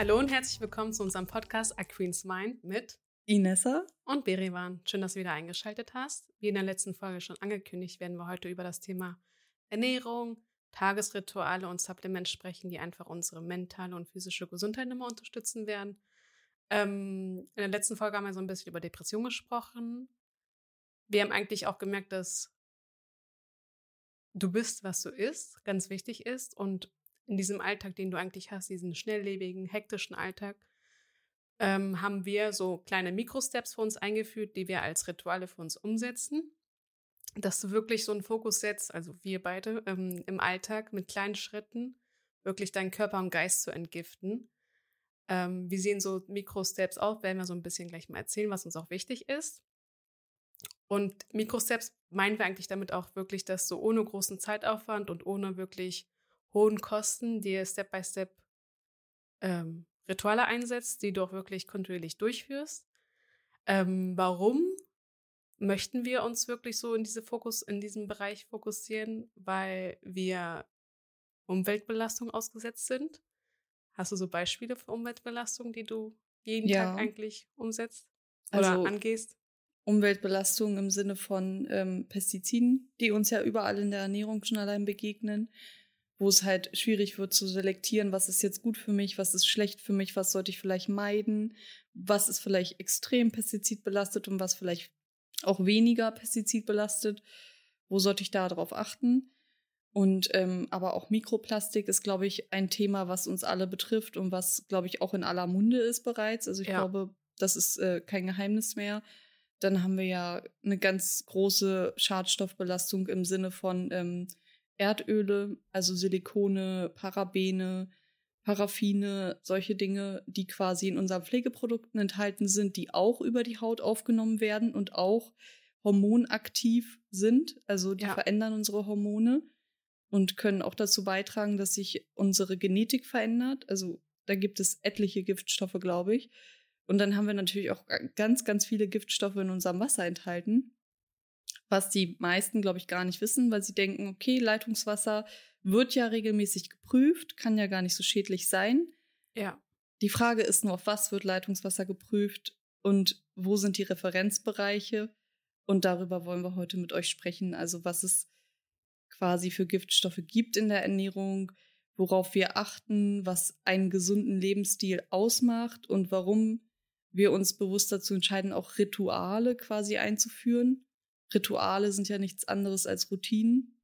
Hallo und herzlich willkommen zu unserem Podcast A Queen's Mind mit Inessa und Berivan. Schön, dass du wieder eingeschaltet hast. Wie in der letzten Folge schon angekündigt, werden wir heute über das Thema Ernährung, Tagesrituale und Supplements sprechen, die einfach unsere mentale und physische Gesundheit immer unterstützen werden. Ähm, in der letzten Folge haben wir so ein bisschen über Depression gesprochen. Wir haben eigentlich auch gemerkt, dass du bist, was du isst, ganz wichtig ist und in diesem Alltag, den du eigentlich hast, diesen schnelllebigen, hektischen Alltag, ähm, haben wir so kleine Mikrosteps für uns eingeführt, die wir als Rituale für uns umsetzen. Dass du wirklich so einen Fokus setzt, also wir beide ähm, im Alltag mit kleinen Schritten wirklich deinen Körper und Geist zu entgiften. Ähm, wie sehen so Mikrosteps aus? Werden wir so ein bisschen gleich mal erzählen, was uns auch wichtig ist. Und Mikrosteps meinen wir eigentlich damit auch wirklich, dass du ohne großen Zeitaufwand und ohne wirklich hohen Kosten dir Step by Step ähm, Rituale einsetzt, die du auch wirklich kontinuierlich durchführst. Ähm, warum möchten wir uns wirklich so in diese Fokus, in diesem Bereich fokussieren? Weil wir Umweltbelastung ausgesetzt sind. Hast du so Beispiele für Umweltbelastung, die du jeden ja. Tag eigentlich umsetzt oder also, angehst? Umweltbelastung im Sinne von ähm, Pestiziden, die uns ja überall in der Ernährung schon allein begegnen wo es halt schwierig wird zu selektieren, was ist jetzt gut für mich, was ist schlecht für mich, was sollte ich vielleicht meiden, was ist vielleicht extrem pestizidbelastet und was vielleicht auch weniger pestizidbelastet, wo sollte ich da drauf achten. Und ähm, aber auch Mikroplastik ist, glaube ich, ein Thema, was uns alle betrifft und was, glaube ich, auch in aller Munde ist bereits. Also ich ja. glaube, das ist äh, kein Geheimnis mehr. Dann haben wir ja eine ganz große Schadstoffbelastung im Sinne von ähm, Erdöle, also Silikone, Parabene, Paraffine, solche Dinge, die quasi in unseren Pflegeprodukten enthalten sind, die auch über die Haut aufgenommen werden und auch hormonaktiv sind. Also die ja. verändern unsere Hormone und können auch dazu beitragen, dass sich unsere Genetik verändert. Also da gibt es etliche Giftstoffe, glaube ich. Und dann haben wir natürlich auch ganz, ganz viele Giftstoffe in unserem Wasser enthalten was die meisten, glaube ich, gar nicht wissen, weil sie denken, okay, Leitungswasser wird ja regelmäßig geprüft, kann ja gar nicht so schädlich sein. Ja. Die Frage ist nur, auf was wird Leitungswasser geprüft und wo sind die Referenzbereiche? Und darüber wollen wir heute mit euch sprechen. Also was es quasi für Giftstoffe gibt in der Ernährung, worauf wir achten, was einen gesunden Lebensstil ausmacht und warum wir uns bewusst dazu entscheiden, auch Rituale quasi einzuführen. Rituale sind ja nichts anderes als Routinen,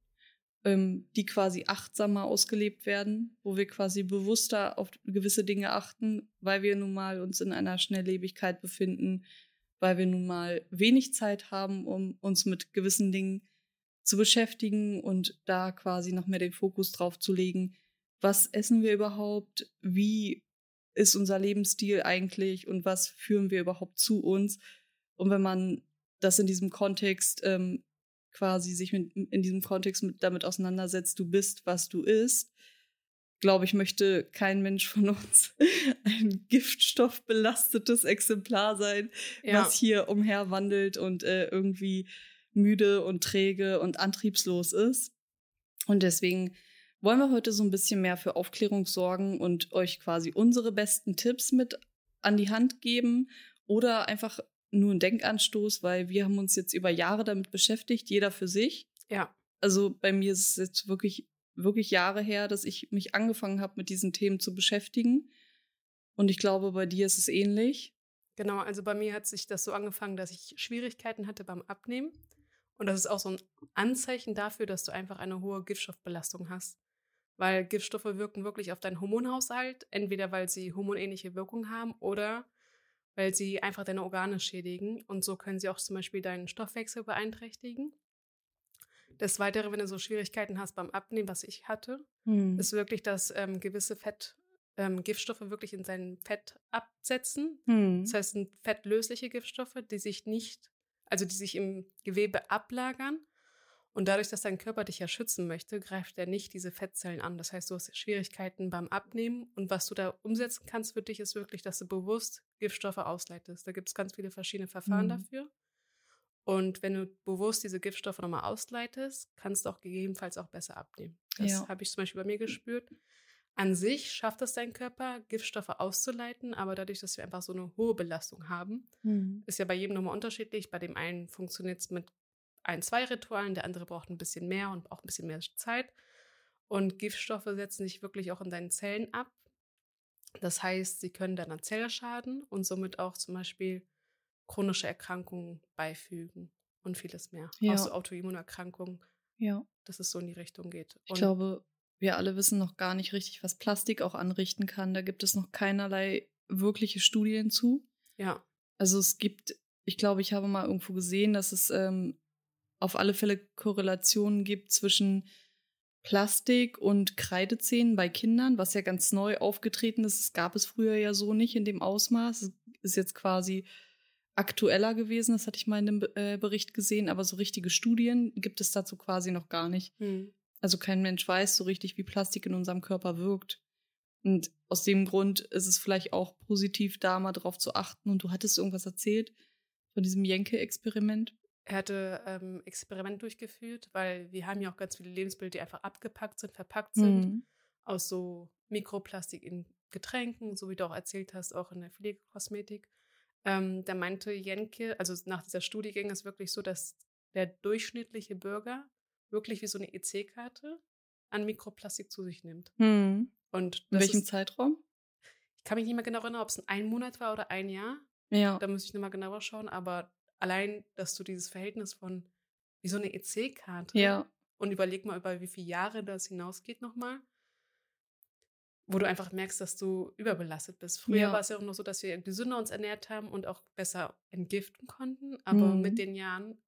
ähm, die quasi achtsamer ausgelebt werden, wo wir quasi bewusster auf gewisse Dinge achten, weil wir nun mal uns in einer Schnelllebigkeit befinden, weil wir nun mal wenig Zeit haben, um uns mit gewissen Dingen zu beschäftigen und da quasi noch mehr den Fokus drauf zu legen, was essen wir überhaupt, wie ist unser Lebensstil eigentlich? Und was führen wir überhaupt zu uns. Und wenn man das in diesem Kontext ähm, quasi sich mit, in diesem Kontext mit, damit auseinandersetzt, du bist, was du isst, glaube ich, möchte kein Mensch von uns ein giftstoffbelastetes Exemplar sein, ja. was hier umherwandelt und äh, irgendwie müde und träge und antriebslos ist. Und deswegen wollen wir heute so ein bisschen mehr für Aufklärung sorgen und euch quasi unsere besten Tipps mit an die Hand geben oder einfach nur ein Denkanstoß, weil wir haben uns jetzt über Jahre damit beschäftigt, jeder für sich. Ja. Also bei mir ist es jetzt wirklich, wirklich Jahre her, dass ich mich angefangen habe, mit diesen Themen zu beschäftigen. Und ich glaube, bei dir ist es ähnlich. Genau, also bei mir hat sich das so angefangen, dass ich Schwierigkeiten hatte beim Abnehmen. Und das ist auch so ein Anzeichen dafür, dass du einfach eine hohe Giftstoffbelastung hast. Weil Giftstoffe wirken wirklich auf deinen Hormonhaushalt, entweder weil sie hormonähnliche Wirkung haben oder weil sie einfach deine Organe schädigen und so können sie auch zum Beispiel deinen Stoffwechsel beeinträchtigen. Das Weitere, wenn du so Schwierigkeiten hast beim Abnehmen, was ich hatte, hm. ist wirklich, dass ähm, gewisse Fett, ähm, Giftstoffe wirklich in sein Fett absetzen. Hm. Das heißt, sind fettlösliche Giftstoffe, die sich nicht, also die sich im Gewebe ablagern und dadurch, dass dein Körper dich ja schützen möchte, greift er nicht diese Fettzellen an. Das heißt, du hast Schwierigkeiten beim Abnehmen. Und was du da umsetzen kannst für dich, ist wirklich, dass du bewusst Giftstoffe ausleitest. Da gibt es ganz viele verschiedene Verfahren mhm. dafür. Und wenn du bewusst diese Giftstoffe nochmal ausleitest, kannst du auch gegebenenfalls auch besser abnehmen. Das ja. habe ich zum Beispiel bei mir gespürt. an sich schafft es dein Körper, Giftstoffe auszuleiten, aber dadurch, dass wir einfach so eine hohe Belastung haben, Mhm. ist ja bei jedem nochmal unterschiedlich. Bei dem einen funktioniert es mit ein, zwei Ritualen, der andere braucht ein bisschen mehr und auch ein bisschen mehr Zeit. Und Giftstoffe setzen sich wirklich auch in deinen Zellen ab. Das heißt, sie können deiner Zelle schaden und somit auch zum Beispiel chronische Erkrankungen beifügen und vieles mehr. Ja. Auch so Autoimmunerkrankungen, Ja. dass es so in die Richtung geht. Ich Und glaube, wir alle wissen noch gar nicht richtig, was Plastik auch anrichten kann. Da gibt es noch keinerlei wirkliche Studien zu. ja, Also es gibt, ich glaube, ich habe mal irgendwo gesehen, dass es ähm, auf alle Fälle Korrelationen gibt zwischen Plastik und Kreidezähnen bei Kindern, was ja ganz neu aufgetreten ist. Das gab es früher ja so nicht in dem Ausmaß. Es ist jetzt quasi aktueller gewesen, das hatte ich mal in dem äh, Bericht gesehen, aber so richtige Studien gibt es dazu quasi noch gar nicht. hm. Also kein Mensch weiß so richtig, wie Plastik in unserem Körper wirkt. Und aus dem Grund ist es vielleicht auch positiv, da mal drauf zu achten. Und du hattest irgendwas erzählt von diesem Jenke-Experiment. Er hatte ähm, Experiment durchgeführt, weil wir haben ja auch ganz viele Lebensmittel, die einfach abgepackt sind, verpackt sind, Mhm. aus so Mikroplastik in Getränken, so wie du auch erzählt hast, auch in der Pflegekosmetik. Ähm, da meinte Jenke, also nach dieser Studie ging es wirklich so, dass der durchschnittliche Bürger wirklich wie so eine EC-Karte an Mikroplastik zu sich nimmt. Mhm. Und In welchem ist, Zeitraum? ich kann mich nicht mehr genau erinnern, ob es ein Monat war oder ein Jahr. Ja. Da muss ich nochmal genauer schauen, aber allein, dass du dieses Verhältnis von wie so eine EC-Karte Ja. und überleg mal, über wie viele Jahre das hinausgeht nochmal, wo du einfach merkst, dass du überbelastet bist. Früher Ja. war es ja auch noch so, dass wir gesünder uns ernährt haben und auch besser entgiften konnten, aber Mhm. mit den Jahren,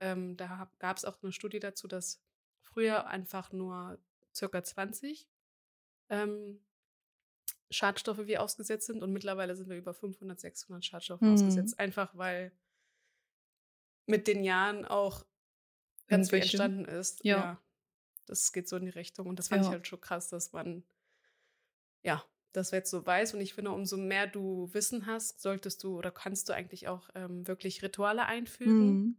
ähm, da gab es auch eine Studie dazu, dass früher einfach nur circa 20 ähm, Schadstoffe wir ausgesetzt sind und mittlerweile sind wir über 500, 600 Schadstoffe Mhm. ausgesetzt. Einfach weil mit den Jahren auch ganz viel entstanden ist. Ja. Das geht so in die Richtung. Und das fand ich Ja. halt schon krass, dass man, ja, das jetzt so weiß. Und ich finde, umso mehr du Wissen hast, solltest du oder kannst du eigentlich auch ähm, wirklich Rituale einfügen, Mhm.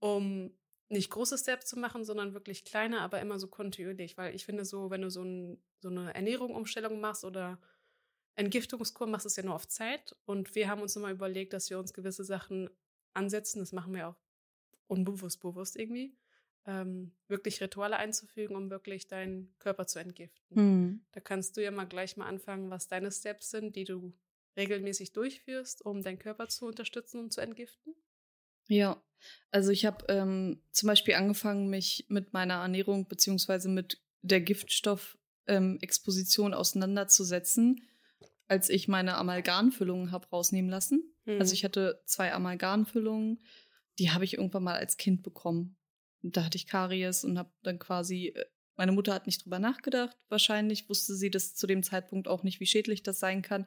um nicht große Steps zu machen, sondern wirklich kleine, aber immer so kontinuierlich. Weil ich finde, so, wenn du so, ein, so eine Ernährungsumstellung machst oder Entgiftungskur, machst du es ja nur auf Zeit. Und wir haben uns nochmal überlegt, dass wir uns gewisse Sachen ansetzen. Das machen wir auch unbewusst, bewusst irgendwie. Ähm, wirklich Rituale einzufügen, um wirklich deinen Körper zu entgiften. Mhm. Da kannst du ja mal gleich mal anfangen, was deine Steps sind, die du regelmäßig durchführst, um deinen Körper zu unterstützen und zu entgiften. Ja, also ich habe ähm, zum Beispiel angefangen, mich mit meiner Ernährung beziehungsweise mit der Giftstoff-Exposition auseinanderzusetzen, als ich meine Amalgamfüllungen habe rausnehmen lassen. Also ich hatte zwei Amalgamfüllungen, die habe ich irgendwann mal als Kind bekommen. Und da hatte ich Karies und habe dann quasi, äh, meine Mutter hat nicht drüber nachgedacht, wahrscheinlich wusste sie das zu dem Zeitpunkt auch nicht, wie schädlich das sein kann.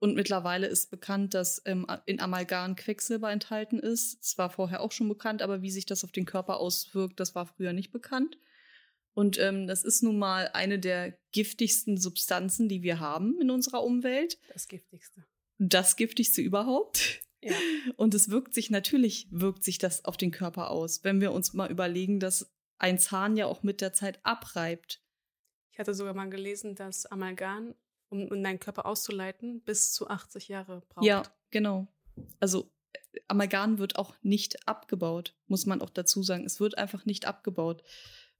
Und mittlerweile ist bekannt, dass ähm, in Amalgam Quecksilber enthalten ist. Es war vorher auch schon bekannt, aber wie sich das auf den Körper auswirkt, das war früher nicht bekannt. Und ähm, das ist nun mal eine der giftigsten Substanzen, die wir haben in unserer Umwelt. das Giftigste. Das giftigste überhaupt. Ja. Und es wirkt sich, natürlich wirkt sich das auf den Körper aus, wenn wir uns mal überlegen, dass ein Zahn ja auch mit der Zeit abreibt. Ich hatte sogar mal gelesen, dass Amalgam, um in deinen Körper auszuleiten, bis zu 80 Jahre braucht. Ja, genau. Also Amalgam wird auch nicht abgebaut, muss man auch dazu sagen. Es wird einfach nicht abgebaut.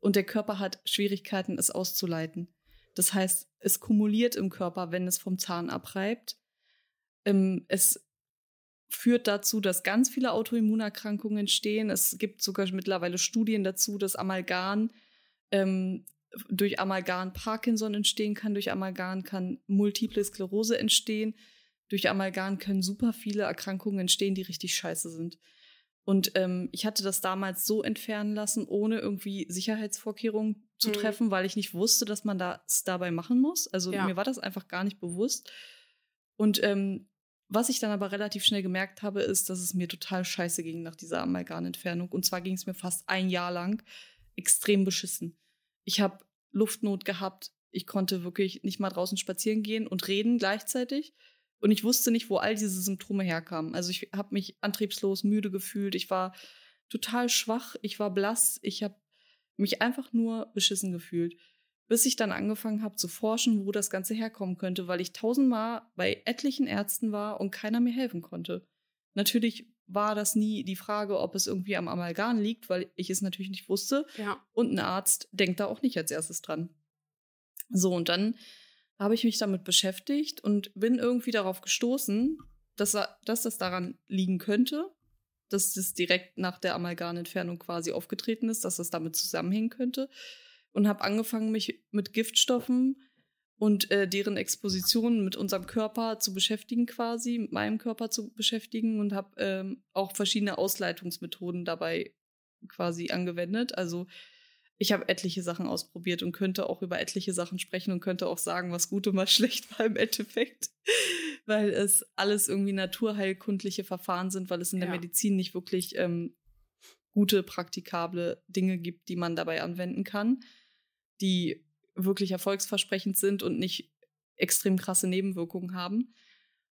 Und der Körper hat Schwierigkeiten, es auszuleiten. Das heißt, es kumuliert im Körper, wenn es vom Zahn abreibt. Ähm, es führt dazu, dass ganz viele Autoimmunerkrankungen entstehen. Es gibt sogar mittlerweile Studien dazu, dass Amalgam ähm, durch Amalgam Parkinson entstehen kann, durch Amalgam kann Multiple Sklerose entstehen, durch Amalgam können super viele Erkrankungen entstehen, die richtig scheiße sind. Und ähm, ich hatte das damals so entfernen lassen, ohne irgendwie Sicherheitsvorkehrungen zu Mhm. treffen, weil ich nicht wusste, dass man das dabei machen muss. Also Ja. mir war das einfach gar nicht bewusst. Und ähm, was ich dann aber relativ schnell gemerkt habe, ist, dass es mir total scheiße ging nach dieser Amalgamentfernung. Und zwar ging es mir fast ein Jahr lang extrem beschissen. Ich habe Luftnot gehabt. Ich konnte wirklich nicht mal draußen spazieren gehen und reden gleichzeitig. Und ich wusste nicht, wo all diese Symptome herkamen. Also ich habe mich antriebslos, müde gefühlt. Ich war total schwach. Ich war blass. Ich habe mich einfach nur beschissen gefühlt. Bis ich dann angefangen habe zu forschen, wo das Ganze herkommen könnte, weil ich tausendmal bei etlichen Ärzten war und keiner mir helfen konnte. Natürlich war das nie die Frage, ob es irgendwie am Amalgam liegt, weil ich es natürlich nicht wusste. Ja. Und ein Arzt denkt da auch nicht als erstes dran. So, und dann habe ich mich damit beschäftigt und bin irgendwie darauf gestoßen, dass, dass das daran liegen könnte, dass das direkt nach der Amalgamentfernung quasi aufgetreten ist, dass das damit zusammenhängen könnte. Und habe angefangen, mich mit Giftstoffen und äh, deren Exposition mit unserem Körper zu beschäftigen, quasi, mit meinem Körper zu beschäftigen und habe ähm, auch verschiedene Ausleitungsmethoden dabei quasi angewendet. Also ich habe etliche Sachen ausprobiert und könnte auch über etliche Sachen sprechen und könnte auch sagen, was gut und was schlecht war im Endeffekt, weil es alles irgendwie naturheilkundliche Verfahren sind, weil es in der Ja. Medizin nicht wirklich ähm, gute, praktikable Dinge gibt, die man dabei anwenden kann, die wirklich erfolgsversprechend sind und nicht extrem krasse Nebenwirkungen haben.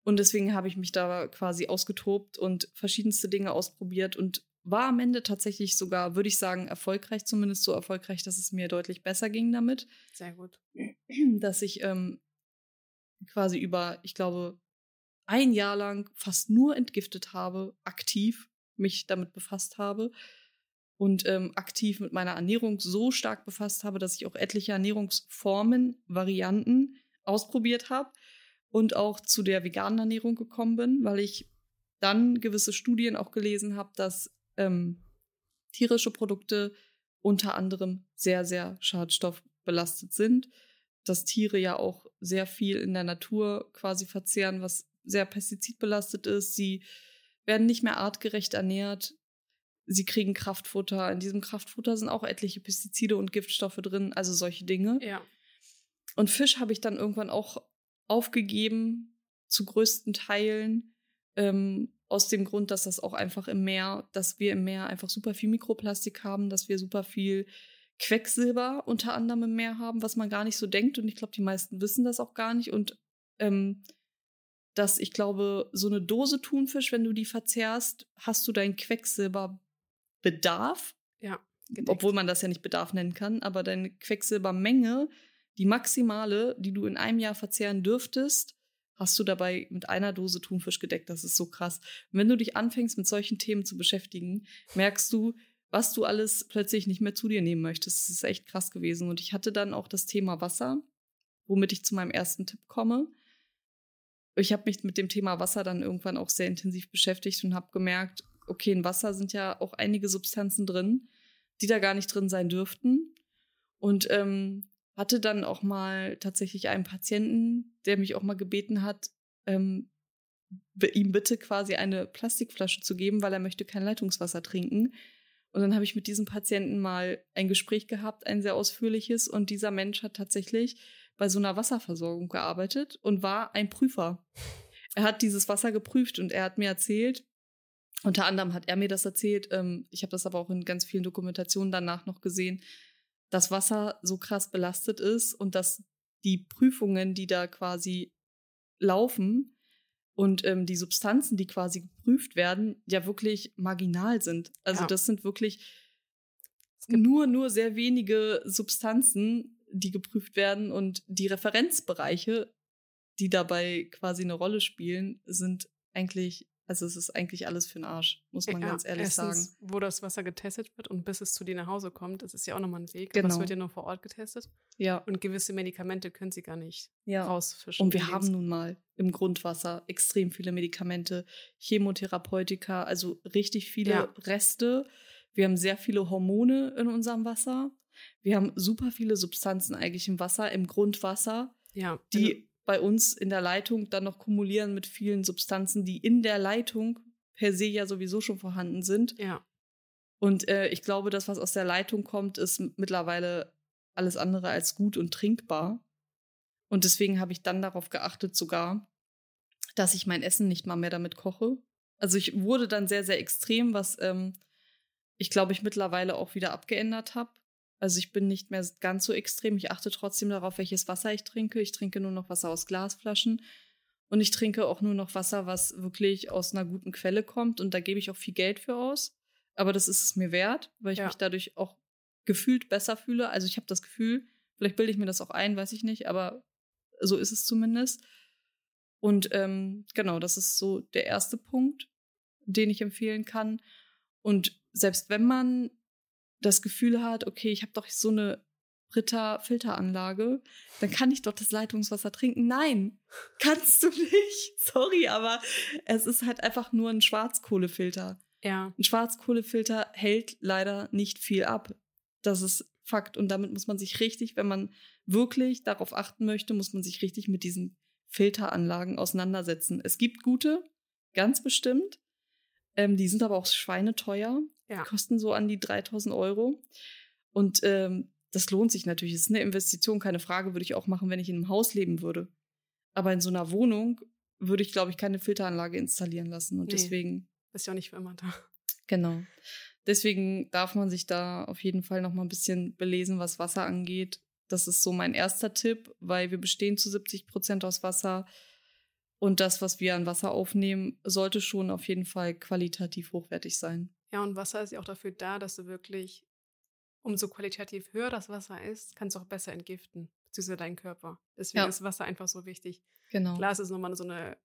Und deswegen habe ich mich da quasi ausgetobt und verschiedenste Dinge ausprobiert und war am Ende tatsächlich sogar, würde ich sagen, erfolgreich, zumindest so erfolgreich, dass es mir deutlich besser ging damit, Sehr gut. dass ich ähm, quasi über, ich glaube, ein Jahr lang fast nur entgiftet habe, aktiv mich damit befasst habe und ähm, aktiv mit meiner Ernährung so stark befasst habe, dass ich auch etliche Ernährungsformen, Varianten ausprobiert habe und auch zu der veganen Ernährung gekommen bin, weil ich dann gewisse Studien auch gelesen habe, dass ähm, tierische Produkte unter anderem sehr, sehr schadstoffbelastet sind, dass Tiere ja auch sehr viel in der Natur quasi verzehren, was sehr pestizidbelastet ist. Sie werden nicht mehr artgerecht ernährt. Sie kriegen Kraftfutter. In diesem Kraftfutter sind auch etliche Pestizide und Giftstoffe drin, also solche Dinge. Ja. Und Fisch habe ich dann irgendwann auch aufgegeben, zu größten Teilen, ähm, aus dem Grund, dass das auch einfach im Meer, dass wir im Meer einfach super viel Mikroplastik haben, dass wir super viel Quecksilber unter anderem im Meer haben, was man gar nicht so denkt. Und ich glaube, die meisten wissen das auch gar nicht. Und ähm, dass ich glaube, so eine Dose Thunfisch, wenn du die verzehrst, hast du deinen Quecksilberbedarf Ja. gedeckt. obwohl man das ja nicht Bedarf nennen kann, aber deine Quecksilbermenge, die maximale, die du in einem Jahr verzehren dürftest, hast du dabei mit einer Dose Thunfisch gedeckt. Das ist so krass. Und wenn du dich anfängst, mit solchen Themen zu beschäftigen, merkst du, was du alles plötzlich nicht mehr zu dir nehmen möchtest. Das ist echt krass gewesen. Und ich hatte dann auch das Thema Wasser, womit ich zu meinem ersten Tipp komme. Ich habe mich mit dem Thema Wasser dann irgendwann auch sehr intensiv beschäftigt und habe gemerkt, okay, in Wasser sind ja auch einige Substanzen drin, die da gar nicht drin sein dürften. Und ähm, hatte dann auch mal tatsächlich einen Patienten, der mich auch mal gebeten hat, ähm, ihm bitte quasi eine Plastikflasche zu geben, weil er möchte kein Leitungswasser trinken. Und dann habe ich mit diesem Patienten mal ein Gespräch gehabt, ein sehr ausführliches. Und dieser Mensch hat tatsächlich bei so einer Wasserversorgung gearbeitet und war ein Prüfer. Er hat dieses Wasser geprüft und er hat mir erzählt, unter anderem hat er mir das erzählt, ähm, ich habe das aber auch in ganz vielen Dokumentationen danach noch gesehen, dass Wasser so krass belastet ist und dass die Prüfungen, die da quasi laufen und ähm, die Substanzen, die quasi geprüft werden, ja wirklich marginal sind. Also Ja. das sind wirklich nur, nur sehr wenige Substanzen, die geprüft werden und die Referenzbereiche, die dabei quasi eine Rolle spielen, sind eigentlich, also es ist eigentlich alles für den Arsch, muss man Ja, ganz ehrlich erstens, sagen. Wo das Wasser getestet wird und bis es zu dir nach Hause kommt, das ist ja auch nochmal ein Weg. Aber Genau. es wird ja nur vor Ort getestet. Ja, Und gewisse Medikamente können sie gar nicht ja. rausfischen. Und wir haben nun mal im Grundwasser extrem viele Medikamente, Chemotherapeutika, also richtig viele Ja. Reste. Wir haben sehr viele Hormone in unserem Wasser. Wir haben super viele Substanzen eigentlich im Wasser, im Grundwasser, ja, die bei uns in der Leitung dann noch kumulieren mit vielen Substanzen, die in der Leitung per se ja sowieso schon vorhanden sind. ja, Und äh, ich glaube, das, was aus der Leitung kommt, ist mittlerweile alles andere als gut und trinkbar. Und deswegen habe ich dann darauf geachtet, sogar, dass ich mein Essen nicht mal mehr damit koche. Also ich wurde dann sehr, sehr extrem, was ähm, ich glaube, ich mittlerweile auch wieder abgeändert habe. Also ich bin nicht mehr ganz so extrem. Ich achte trotzdem darauf, welches Wasser ich trinke. Ich trinke nur noch Wasser aus Glasflaschen. Und ich trinke auch nur noch Wasser, was wirklich aus einer guten Quelle kommt. Und da gebe ich auch viel Geld für aus. Aber das ist es mir wert, weil ich Ja. mich dadurch auch gefühlt besser fühle. Also ich habe das Gefühl, Vielleicht bilde ich mir das auch ein, weiß ich nicht, aber so ist es zumindest. Und ähm, genau, das ist so der erste Punkt, den ich empfehlen kann. Und selbst wenn man das Gefühl hat, okay, ich habe doch so eine Britta Filteranlage, dann kann ich doch das Leitungswasser trinken. Nein, kannst du nicht. Sorry, aber es ist halt einfach nur ein Schwarzkohlefilter. Ja. Ein Schwarzkohlefilter hält leider nicht viel ab. Das ist Fakt. Und damit muss man sich richtig, wenn man wirklich darauf achten möchte, muss man sich richtig mit diesen Filteranlagen auseinandersetzen. Es gibt gute, ganz bestimmt. Ähm, die sind aber auch schweineteuer. Ja. Kosten so an die 3000 Euro. Und ähm, das lohnt sich natürlich. Es ist eine Investition, keine Frage, würde ich auch machen, wenn ich in einem Haus leben würde. Aber in so einer Wohnung würde ich, glaube ich, keine Filteranlage installieren lassen. Und Nee. deswegen, Ist ja auch nicht für immer da. genau. Deswegen darf man sich da auf jeden Fall noch mal ein bisschen belesen, was Wasser angeht. Das ist so mein erster Tipp, weil wir bestehen zu 70 Prozent aus Wasser. Und das, was wir an Wasser aufnehmen, sollte schon auf jeden Fall qualitativ hochwertig sein. Ja, und Wasser ist ja auch dafür da, dass du wirklich, umso qualitativ höher das Wasser ist, kannst du auch besser entgiften, beziehungsweise deinen Körper. Deswegen Ja. ist Wasser einfach so wichtig. Genau. Klar, es ist nochmal so eine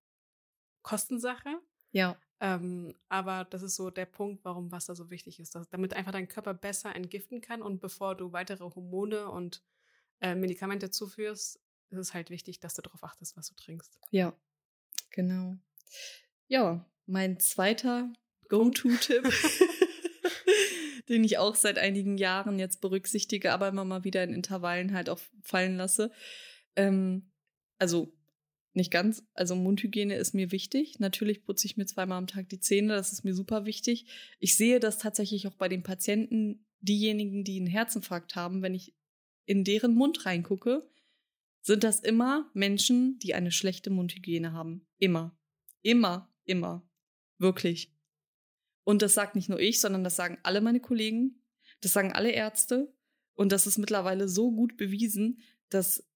Kostensache, Ja, ähm, aber das ist so der Punkt, warum Wasser so wichtig ist, dass, damit einfach dein Körper besser entgiften kann und bevor du weitere Hormone und äh, Medikamente zuführst, ist es halt wichtig, dass du darauf achtest, was du trinkst. ja, genau. Ja, mein zweiter Go-To-Tipp, den ich auch seit einigen Jahren jetzt berücksichtige, aber immer mal wieder in Intervallen halt auch fallen lasse. Ähm, also nicht ganz, also Mundhygiene ist mir wichtig. Natürlich putze ich mir zweimal am Tag die Zähne, das ist mir super wichtig. Ich sehe das tatsächlich auch bei den Patienten, diejenigen, die einen Herzinfarkt haben, wenn ich in deren Mund reingucke, sind das immer Menschen, die eine schlechte Mundhygiene haben. Immer. Immer, immer. Wirklich. Und das sagt nicht nur ich, sondern das sagen alle meine Kollegen, das sagen alle Ärzte. Und das ist mittlerweile so gut bewiesen, dass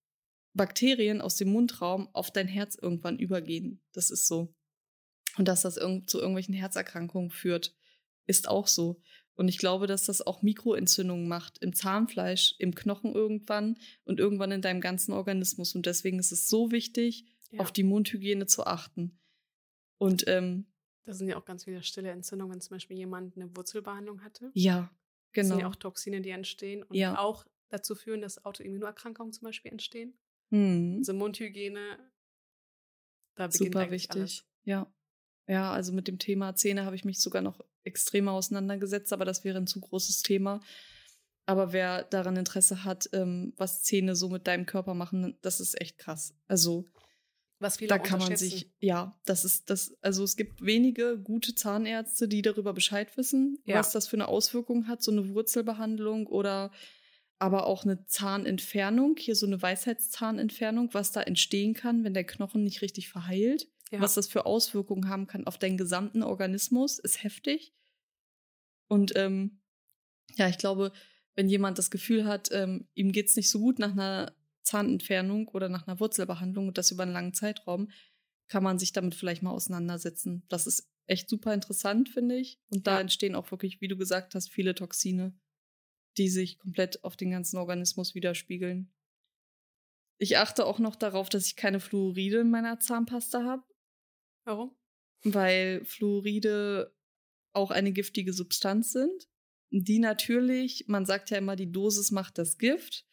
Bakterien aus dem Mundraum auf dein Herz irgendwann übergehen. Das ist so. Und dass das zu irgendwelchen Herzerkrankungen führt, ist auch so. Und ich glaube, dass das auch Mikroentzündungen macht im Zahnfleisch, im Knochen irgendwann und irgendwann in deinem ganzen Organismus. Und deswegen ist es so wichtig, Ja. auf die Mundhygiene zu achten. Und ähm, Das sind ja auch ganz viele stille Entzündungen, wenn zum Beispiel jemand eine Wurzelbehandlung hatte. ja, Das genau. sind ja auch Toxine, die entstehen und Ja. auch dazu führen, dass Autoimmunerkrankungen zum Beispiel entstehen. Hm. Also Mundhygiene, da beginnt Super wichtig. alles. Ja. Ja, also mit dem Thema Zähne habe ich mich sogar noch extremer auseinandergesetzt, aber das wäre ein zu großes Thema. Aber wer daran Interesse hat, ähm, was Zähne so mit deinem Körper machen, das ist echt krass. Also Was viele da kann man sich, ja, das ist das, also es gibt wenige gute Zahnärzte, die darüber Bescheid wissen, Ja. was das für eine Auswirkung hat, so eine Wurzelbehandlung oder aber auch eine Zahnentfernung, hier so eine Weisheitszahnentfernung, was da entstehen kann, wenn der Knochen nicht richtig verheilt, Ja. was das für Auswirkungen haben kann auf deinen gesamten Organismus, ist heftig. Und ähm, ja, ich glaube, wenn jemand das Gefühl hat, ähm, ihm geht's nicht so gut nach einer Zahnentfernung oder nach einer Wurzelbehandlung und das über einen langen Zeitraum, kann man sich damit vielleicht mal auseinandersetzen. Das ist echt super interessant, finde ich. Und da Ja. entstehen auch wirklich, wie du gesagt hast, viele Toxine, die sich komplett auf den ganzen Organismus widerspiegeln. Ich achte auch noch darauf, dass ich keine Fluoride in meiner Zahnpasta habe, Warum? weil Fluoride auch eine giftige Substanz sind, die natürlich, man sagt ja immer, die Dosis macht das Gift.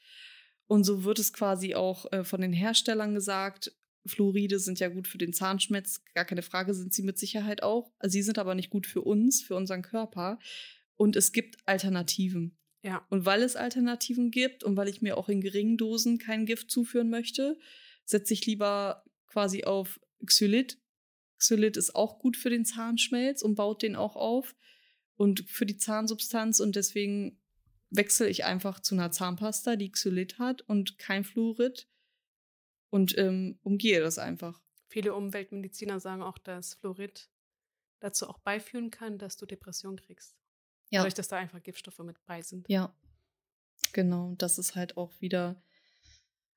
Und so wird es quasi auch äh, von den Herstellern gesagt. Fluoride sind ja gut für den Zahnschmelz, gar keine Frage, sind sie mit Sicherheit auch. Sie sind aber nicht gut für uns, für unseren Körper. Und es gibt Alternativen. Ja. Und weil es Alternativen gibt und weil ich mir auch in geringen Dosen kein Gift zuführen möchte, setze ich lieber quasi auf Xylit. Xylit ist auch gut für den Zahnschmelz und baut den auch auf und für die Zahnsubstanz und deswegen wechsle ich einfach zu einer Zahnpasta, die Xylit hat und kein Fluorid und ähm, umgehe das einfach. Viele Umweltmediziner sagen auch, dass Fluorid dazu auch beiführen kann, dass du Depression kriegst. Ja. Dadurch, dass da einfach Giftstoffe mit bei sind. Ja, genau. Das ist halt auch wieder,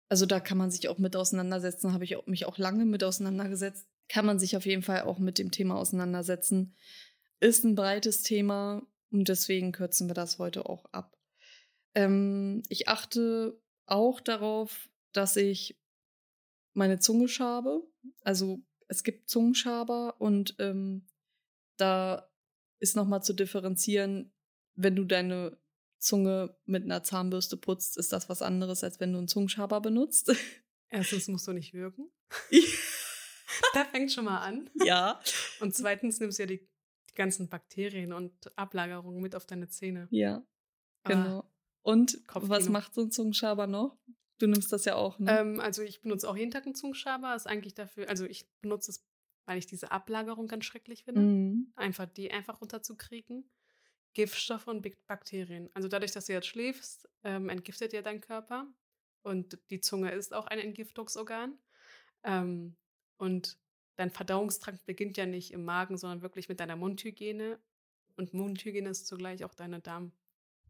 also da kann man sich auch mit auseinandersetzen, habe ich auch, mich auch lange mit auseinandergesetzt. Kann man sich auf jeden Fall auch mit dem Thema auseinandersetzen. Ist ein breites Thema und deswegen kürzen wir das heute auch ab. Ähm, ich achte auch darauf, dass ich meine Zunge schabe. Also es gibt Zungenschaber und ähm, da ist nochmal zu differenzieren, wenn du deine Zunge mit einer Zahnbürste putzt, ist das was anderes, als wenn du einen Zungenschaber benutzt. Erstens musst du nicht wirken. da fängt schon mal an. Ja. Und zweitens nimmst du ja die, die ganzen Bakterien und Ablagerungen mit auf deine Zähne. Ja. Genau. Ah, und Kopfkino. was macht so ein Zungenschaber noch? Du nimmst das ja auch, ne? Ähm, also ich benutze auch jeden Tag einen Zungenschaber. Ist eigentlich dafür, also ich benutze es, weil ich diese Ablagerung ganz schrecklich finde. Mhm. Einfach die einfach runterzukriegen. Giftstoffe und Bakterien. Also dadurch, dass du jetzt schläfst, ähm, entgiftet ja dein Körper. Und die Zunge ist auch ein Entgiftungsorgan. Ähm, und dein Verdauungstrakt beginnt ja nicht im Magen, sondern wirklich mit deiner Mundhygiene. Und Mundhygiene ist zugleich auch deine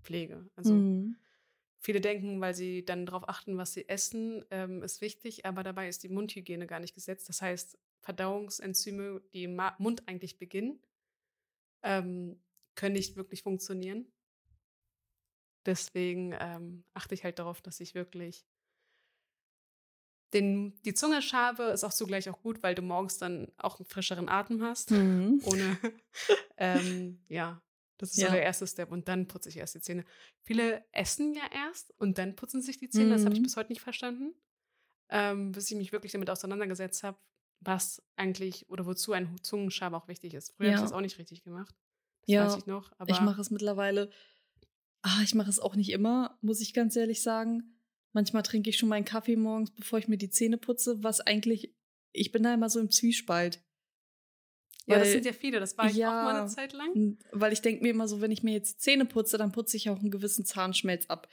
Darmpflege. Also mhm. viele denken, weil sie dann darauf achten, was sie essen, ähm, ist wichtig, aber dabei ist die Mundhygiene gar nicht gesetzt. Das heißt, Verdauungsenzyme, die im Mund eigentlich beginnen, ähm, können nicht wirklich funktionieren. Deswegen ähm, achte ich halt darauf, dass ich wirklich den, die Zunge schabe, ist auch zugleich auch gut, weil du morgens dann auch einen frischeren Atem hast. Mhm. Ohne, ähm, ja, das ist ja. so der erste Step. Und dann putze ich erst die Zähne. Viele essen ja erst und dann putzen sich die Zähne. Mhm. Das habe ich bis heute nicht verstanden. Ähm, bis ich mich wirklich damit auseinandergesetzt habe, was eigentlich oder wozu ein Zungenschabe auch wichtig ist. Früher ja. habe ich das auch nicht richtig gemacht. Das ja, weiß ich noch. Aber ich mache es mittlerweile. Ah, ich mache es auch nicht immer, muss ich ganz ehrlich sagen. Manchmal trinke ich schon meinen Kaffee morgens, bevor ich mir die Zähne putze, was eigentlich, ich bin da immer so im Zwiespalt. Ja, weil, das sind ja viele, das war ich ja, auch mal eine Zeit lang. Weil ich denke mir immer so, wenn ich mir jetzt die Zähne putze, dann putze ich auch einen gewissen Zahnschmelz ab.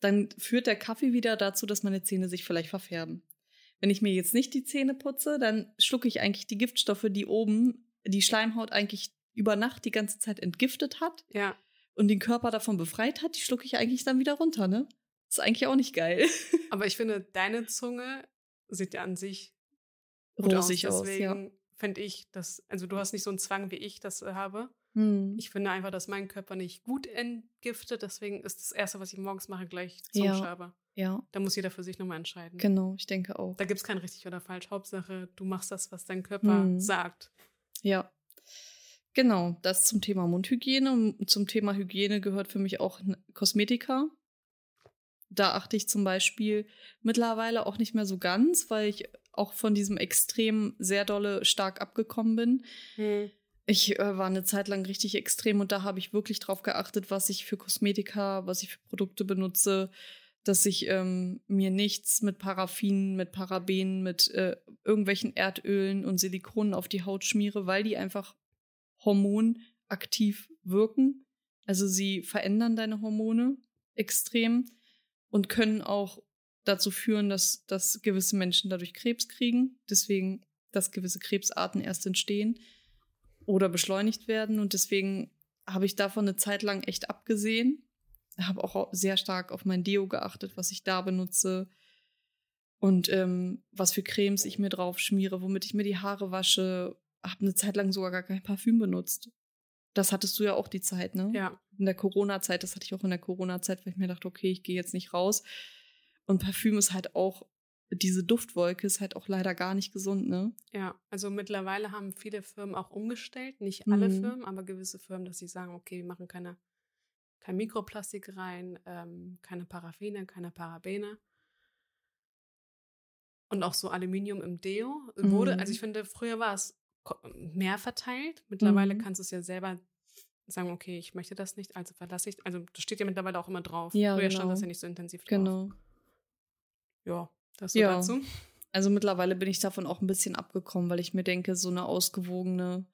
Dann führt der Kaffee wieder dazu, dass meine Zähne sich vielleicht verfärben. Wenn ich mir jetzt nicht die Zähne putze, dann schlucke ich eigentlich die Giftstoffe, die oben die Schleimhaut eigentlich über Nacht die ganze Zeit entgiftet hat ja. und den Körper davon befreit hat, die schlucke ich eigentlich dann wieder runter, ne? Ist eigentlich auch nicht geil. Aber ich finde, deine Zunge sieht ja an sich rosig aus. Deswegen ja. Finde ich, dass, also du hast nicht so einen Zwang, wie ich das äh, habe. Hm. Ich finde einfach, dass mein Körper nicht gut entgiftet. Deswegen ist das Erste, was ich morgens mache, gleich Zungenschaber. Ja. ja. Da muss jeder für sich nochmal entscheiden. Genau, ich denke auch. Da gibt es kein richtig oder falsch. Hauptsache, du machst das, was dein Körper hm. sagt. Ja. Genau, das zum Thema Mundhygiene. Und zum Thema Hygiene gehört für mich auch Kosmetika. Da achte ich zum Beispiel mittlerweile auch nicht mehr so ganz, weil ich auch von diesem Extrem sehr dolle stark abgekommen bin. Hm. Ich äh, war eine Zeit lang richtig extrem und da habe ich wirklich drauf geachtet, was ich für Kosmetika, was ich für Produkte benutze, dass ich ähm, mir nichts mit Paraffin, mit Paraben, mit äh, irgendwelchen Erdölen und Silikonen auf die Haut schmiere, weil die einfach hormonaktiv wirken. Also sie verändern deine Hormone extrem und können auch dazu führen, dass, dass gewisse Menschen dadurch Krebs kriegen. Deswegen, dass gewisse Krebsarten erst entstehen oder beschleunigt werden. Und deswegen habe ich davon eine Zeit lang echt abgesehen. Habe auch sehr stark auf mein Deo geachtet, was ich da benutze. Und ähm, was für Cremes ich mir drauf schmiere, womit ich mir die Haare wasche. Habe eine Zeit lang sogar gar kein Parfüm benutzt. Das hattest du ja auch die Zeit, ne? Ja. In der Corona-Zeit, das hatte ich auch in der Corona-Zeit, weil ich mir dachte, okay, ich gehe jetzt nicht raus. Und Parfüm ist halt auch, diese Duftwolke ist halt auch leider gar nicht gesund, ne? Ja, also mittlerweile haben viele Firmen auch umgestellt, nicht alle mhm. Firmen, aber gewisse Firmen, dass sie sagen, okay, wir machen keine, kein Mikroplastik rein, ähm, keine Paraffine, keine Parabene. Und auch so Aluminium im Deo wurde, mhm. also ich finde, früher war es mehr verteilt. Mittlerweile mhm. kannst du es ja selber sagen, okay, ich möchte das nicht, also verlasse ich. Also das steht ja mittlerweile auch immer drauf. Ja, Früher genau. stand das ja nicht so intensiv drauf. Genau. Ja, das so ja. dazu. Also mittlerweile bin ich davon auch ein bisschen abgekommen, weil ich mir denke, so eine ausgewogene,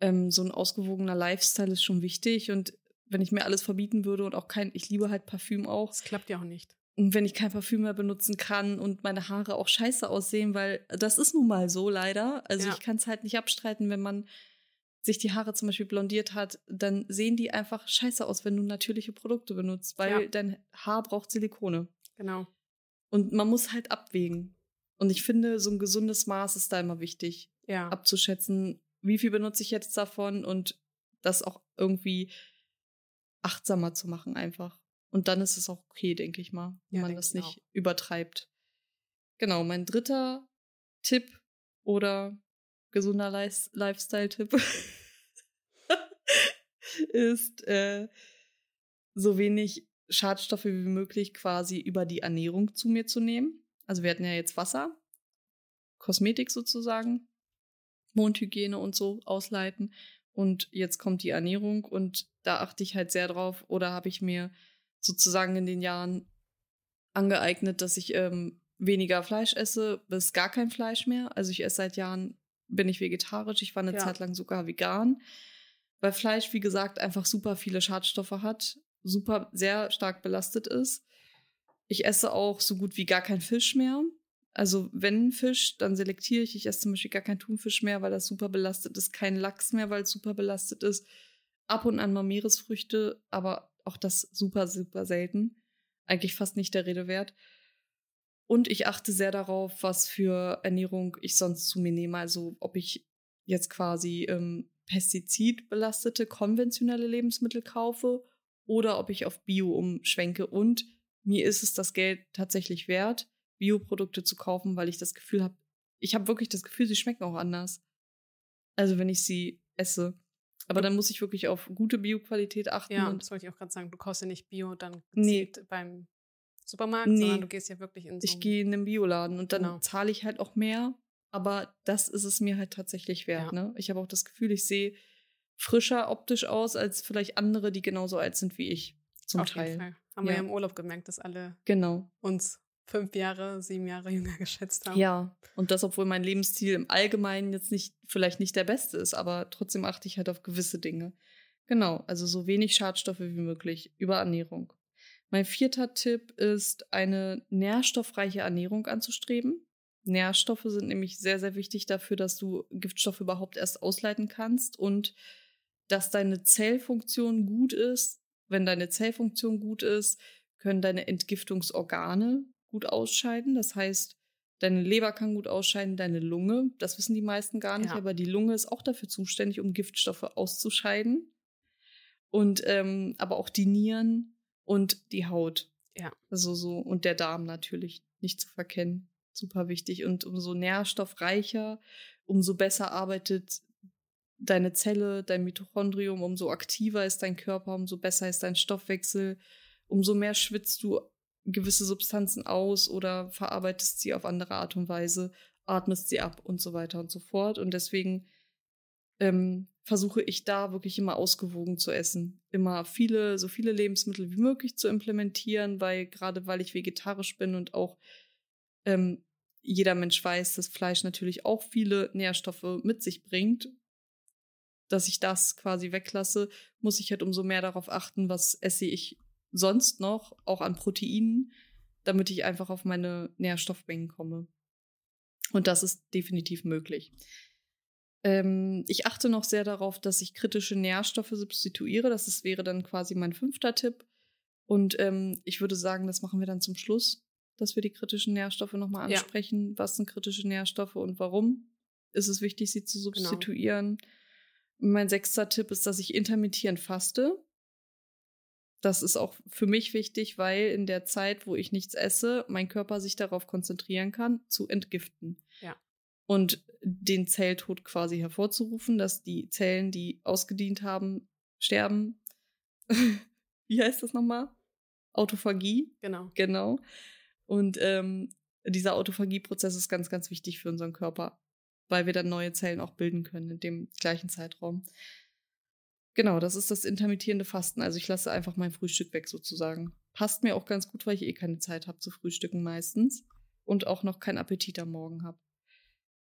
ähm, so ein ausgewogener Lifestyle ist schon wichtig. Und wenn ich mir alles verbieten würde und auch kein, ich liebe halt Parfüm auch. Das klappt ja auch nicht. Und wenn ich kein Parfüm mehr benutzen kann und meine Haare auch scheiße aussehen, weil das ist nun mal so leider. Also ja. ich kann es halt nicht abstreiten, wenn man sich die Haare zum Beispiel blondiert hat, dann sehen die einfach scheiße aus, wenn du natürliche Produkte benutzt, weil ja. dein Haar braucht Silikone. Genau. Und man muss halt abwägen. Und ich finde, so ein gesundes Maß ist da immer wichtig. Ja. Abzuschätzen, wie viel benutze ich jetzt davon und das auch irgendwie achtsamer zu machen einfach. Und dann ist es auch okay, denke ich mal, wenn Ja, man das ich nicht auch. übertreibt. Genau, mein dritter Tipp oder gesunder Life- Lifestyle-Tipp ist, äh, so wenig Schadstoffe wie möglich quasi über die Ernährung zu mir zu nehmen. Also wir hatten ja jetzt Wasser, Kosmetik sozusagen, Mondhygiene und so ausleiten. Und jetzt kommt die Ernährung und da achte ich halt sehr drauf. Oder habe ich mir sozusagen in den Jahren angeeignet, dass ich ähm, weniger Fleisch esse, bis gar kein Fleisch mehr. Also ich esse seit Jahren, bin ich vegetarisch. Ich war eine Ja. Zeit lang sogar vegan. Weil Fleisch, wie gesagt, einfach super viele Schadstoffe hat, super sehr stark belastet ist. Ich esse auch so gut wie gar kein Fisch mehr. Also wenn Fisch, dann selektiere ich. Ich esse zum Beispiel gar kein Thunfisch mehr, weil das super belastet ist. Kein Lachs mehr, weil es super belastet ist. Ab und an mal Meeresfrüchte, aber auch das super, super selten. Eigentlich fast nicht der Rede wert. Und ich achte sehr darauf, was für Ernährung ich sonst zu mir nehme. Also ob ich jetzt quasi ähm, pestizidbelastete, konventionelle Lebensmittel kaufe oder ob ich auf Bio umschwenke. Und mir ist es das Geld tatsächlich wert, Bioprodukte zu kaufen, weil ich das Gefühl habe, ich habe wirklich das Gefühl, sie schmecken auch anders. Also wenn ich sie esse. Aber dann muss ich wirklich auf gute Bioqualität achten. Ja, und das wollte ich auch gerade sagen. Du kaufst ja nicht Bio dann Nee. beim Supermarkt, Nee. sondern du gehst ja wirklich in so ich einen- gehe in den Bioladen und dann Genau. zahle ich halt auch mehr. Aber das ist es mir halt tatsächlich wert. Ja. Ne? Ich habe auch das Gefühl, ich sehe frischer optisch aus als vielleicht andere, die genauso alt sind wie ich. Zum Auf Teil. jeden Fall. Haben wir Ja. ja im Urlaub gemerkt, dass alle Genau. uns fünf Jahre, sieben Jahre jünger geschätzt haben. Ja, und das, obwohl mein Lebensstil im Allgemeinen jetzt nicht, vielleicht nicht der beste ist, aber trotzdem achte ich halt auf gewisse Dinge. Genau, also so wenig Schadstoffe wie möglich über Ernährung. Mein vierter Tipp ist, eine nährstoffreiche Ernährung anzustreben. Nährstoffe sind nämlich sehr, sehr wichtig dafür, dass du Giftstoffe überhaupt erst ausleiten kannst und dass deine Zellfunktion gut ist. Wenn deine Zellfunktion gut ist, können deine Entgiftungsorgane gut ausscheiden. Das heißt, deine Leber kann gut ausscheiden, deine Lunge. Das wissen die meisten gar nicht, Ja. aber die Lunge ist auch dafür zuständig, um Giftstoffe auszuscheiden. Und ähm, aber auch die Nieren und die Haut. Ja. Also so, und der Darm natürlich nicht zu verkennen. Super wichtig. Und umso nährstoffreicher, umso besser arbeitet deine Zelle, dein Mitochondrium, umso aktiver ist dein Körper, umso besser ist dein Stoffwechsel, umso mehr schwitzt du gewisse Substanzen aus oder verarbeitest sie auf andere Art und Weise, atmest sie ab und so weiter und so fort. Und deswegen ähm, versuche ich da wirklich immer ausgewogen zu essen. Immer viele, so viele Lebensmittel wie möglich zu implementieren, weil gerade weil ich vegetarisch bin und auch ähm, jeder Mensch weiß, dass Fleisch natürlich auch viele Nährstoffe mit sich bringt, dass ich das quasi weglasse, muss ich halt umso mehr darauf achten, was esse ich sonst noch, auch an Proteinen, damit ich einfach auf meine Nährstoffmengen komme. Und das ist definitiv möglich. Ähm, ich achte noch sehr darauf, dass ich kritische Nährstoffe substituiere. Das ist, wäre dann quasi mein fünfter Tipp. Und ähm, ich würde sagen, das machen wir dann zum Schluss, dass wir die kritischen Nährstoffe nochmal Ja. ansprechen. Was sind kritische Nährstoffe und warum ist es wichtig, sie zu Genau. Mein sechster Tipp ist, dass ich intermittierend faste. Das ist auch für mich wichtig, weil in der Zeit, wo ich nichts esse, mein Körper sich darauf konzentrieren kann, zu entgiften. Ja. Und den Zelltod quasi hervorzurufen, dass die Zellen, die ausgedient haben, sterben. Wie heißt das nochmal? Autophagie. Genau. Genau. Und ähm, dieser Autophagieprozess ist ganz, ganz wichtig für unseren Körper, weil wir dann neue Zellen auch bilden können in dem gleichen Zeitraum. Genau, das ist das intermittierende Fasten. Also ich lasse einfach mein Frühstück weg sozusagen. Passt mir auch ganz gut, weil ich eh keine Zeit habe zu frühstücken meistens und auch noch keinen Appetit am Morgen habe.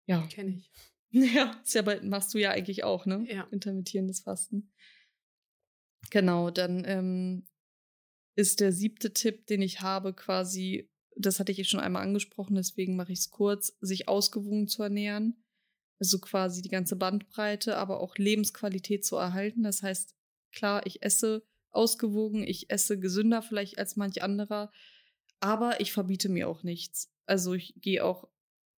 Ja. Kenne ich. Ja, ist ja bald, machst du ja eigentlich auch, ne? Ja. Intermittierendes Fasten. Genau, dann ähm, ist der siebte Tipp, den ich habe, quasi, das hatte ich ja schon einmal angesprochen, deswegen mache ich es kurz, sich ausgewogen zu ernähren. Also quasi die ganze Bandbreite, aber auch Lebensqualität zu erhalten. Das heißt, klar, ich esse ausgewogen, ich esse gesünder vielleicht als manch anderer, aber ich verbiete mir auch nichts. Also ich gehe auch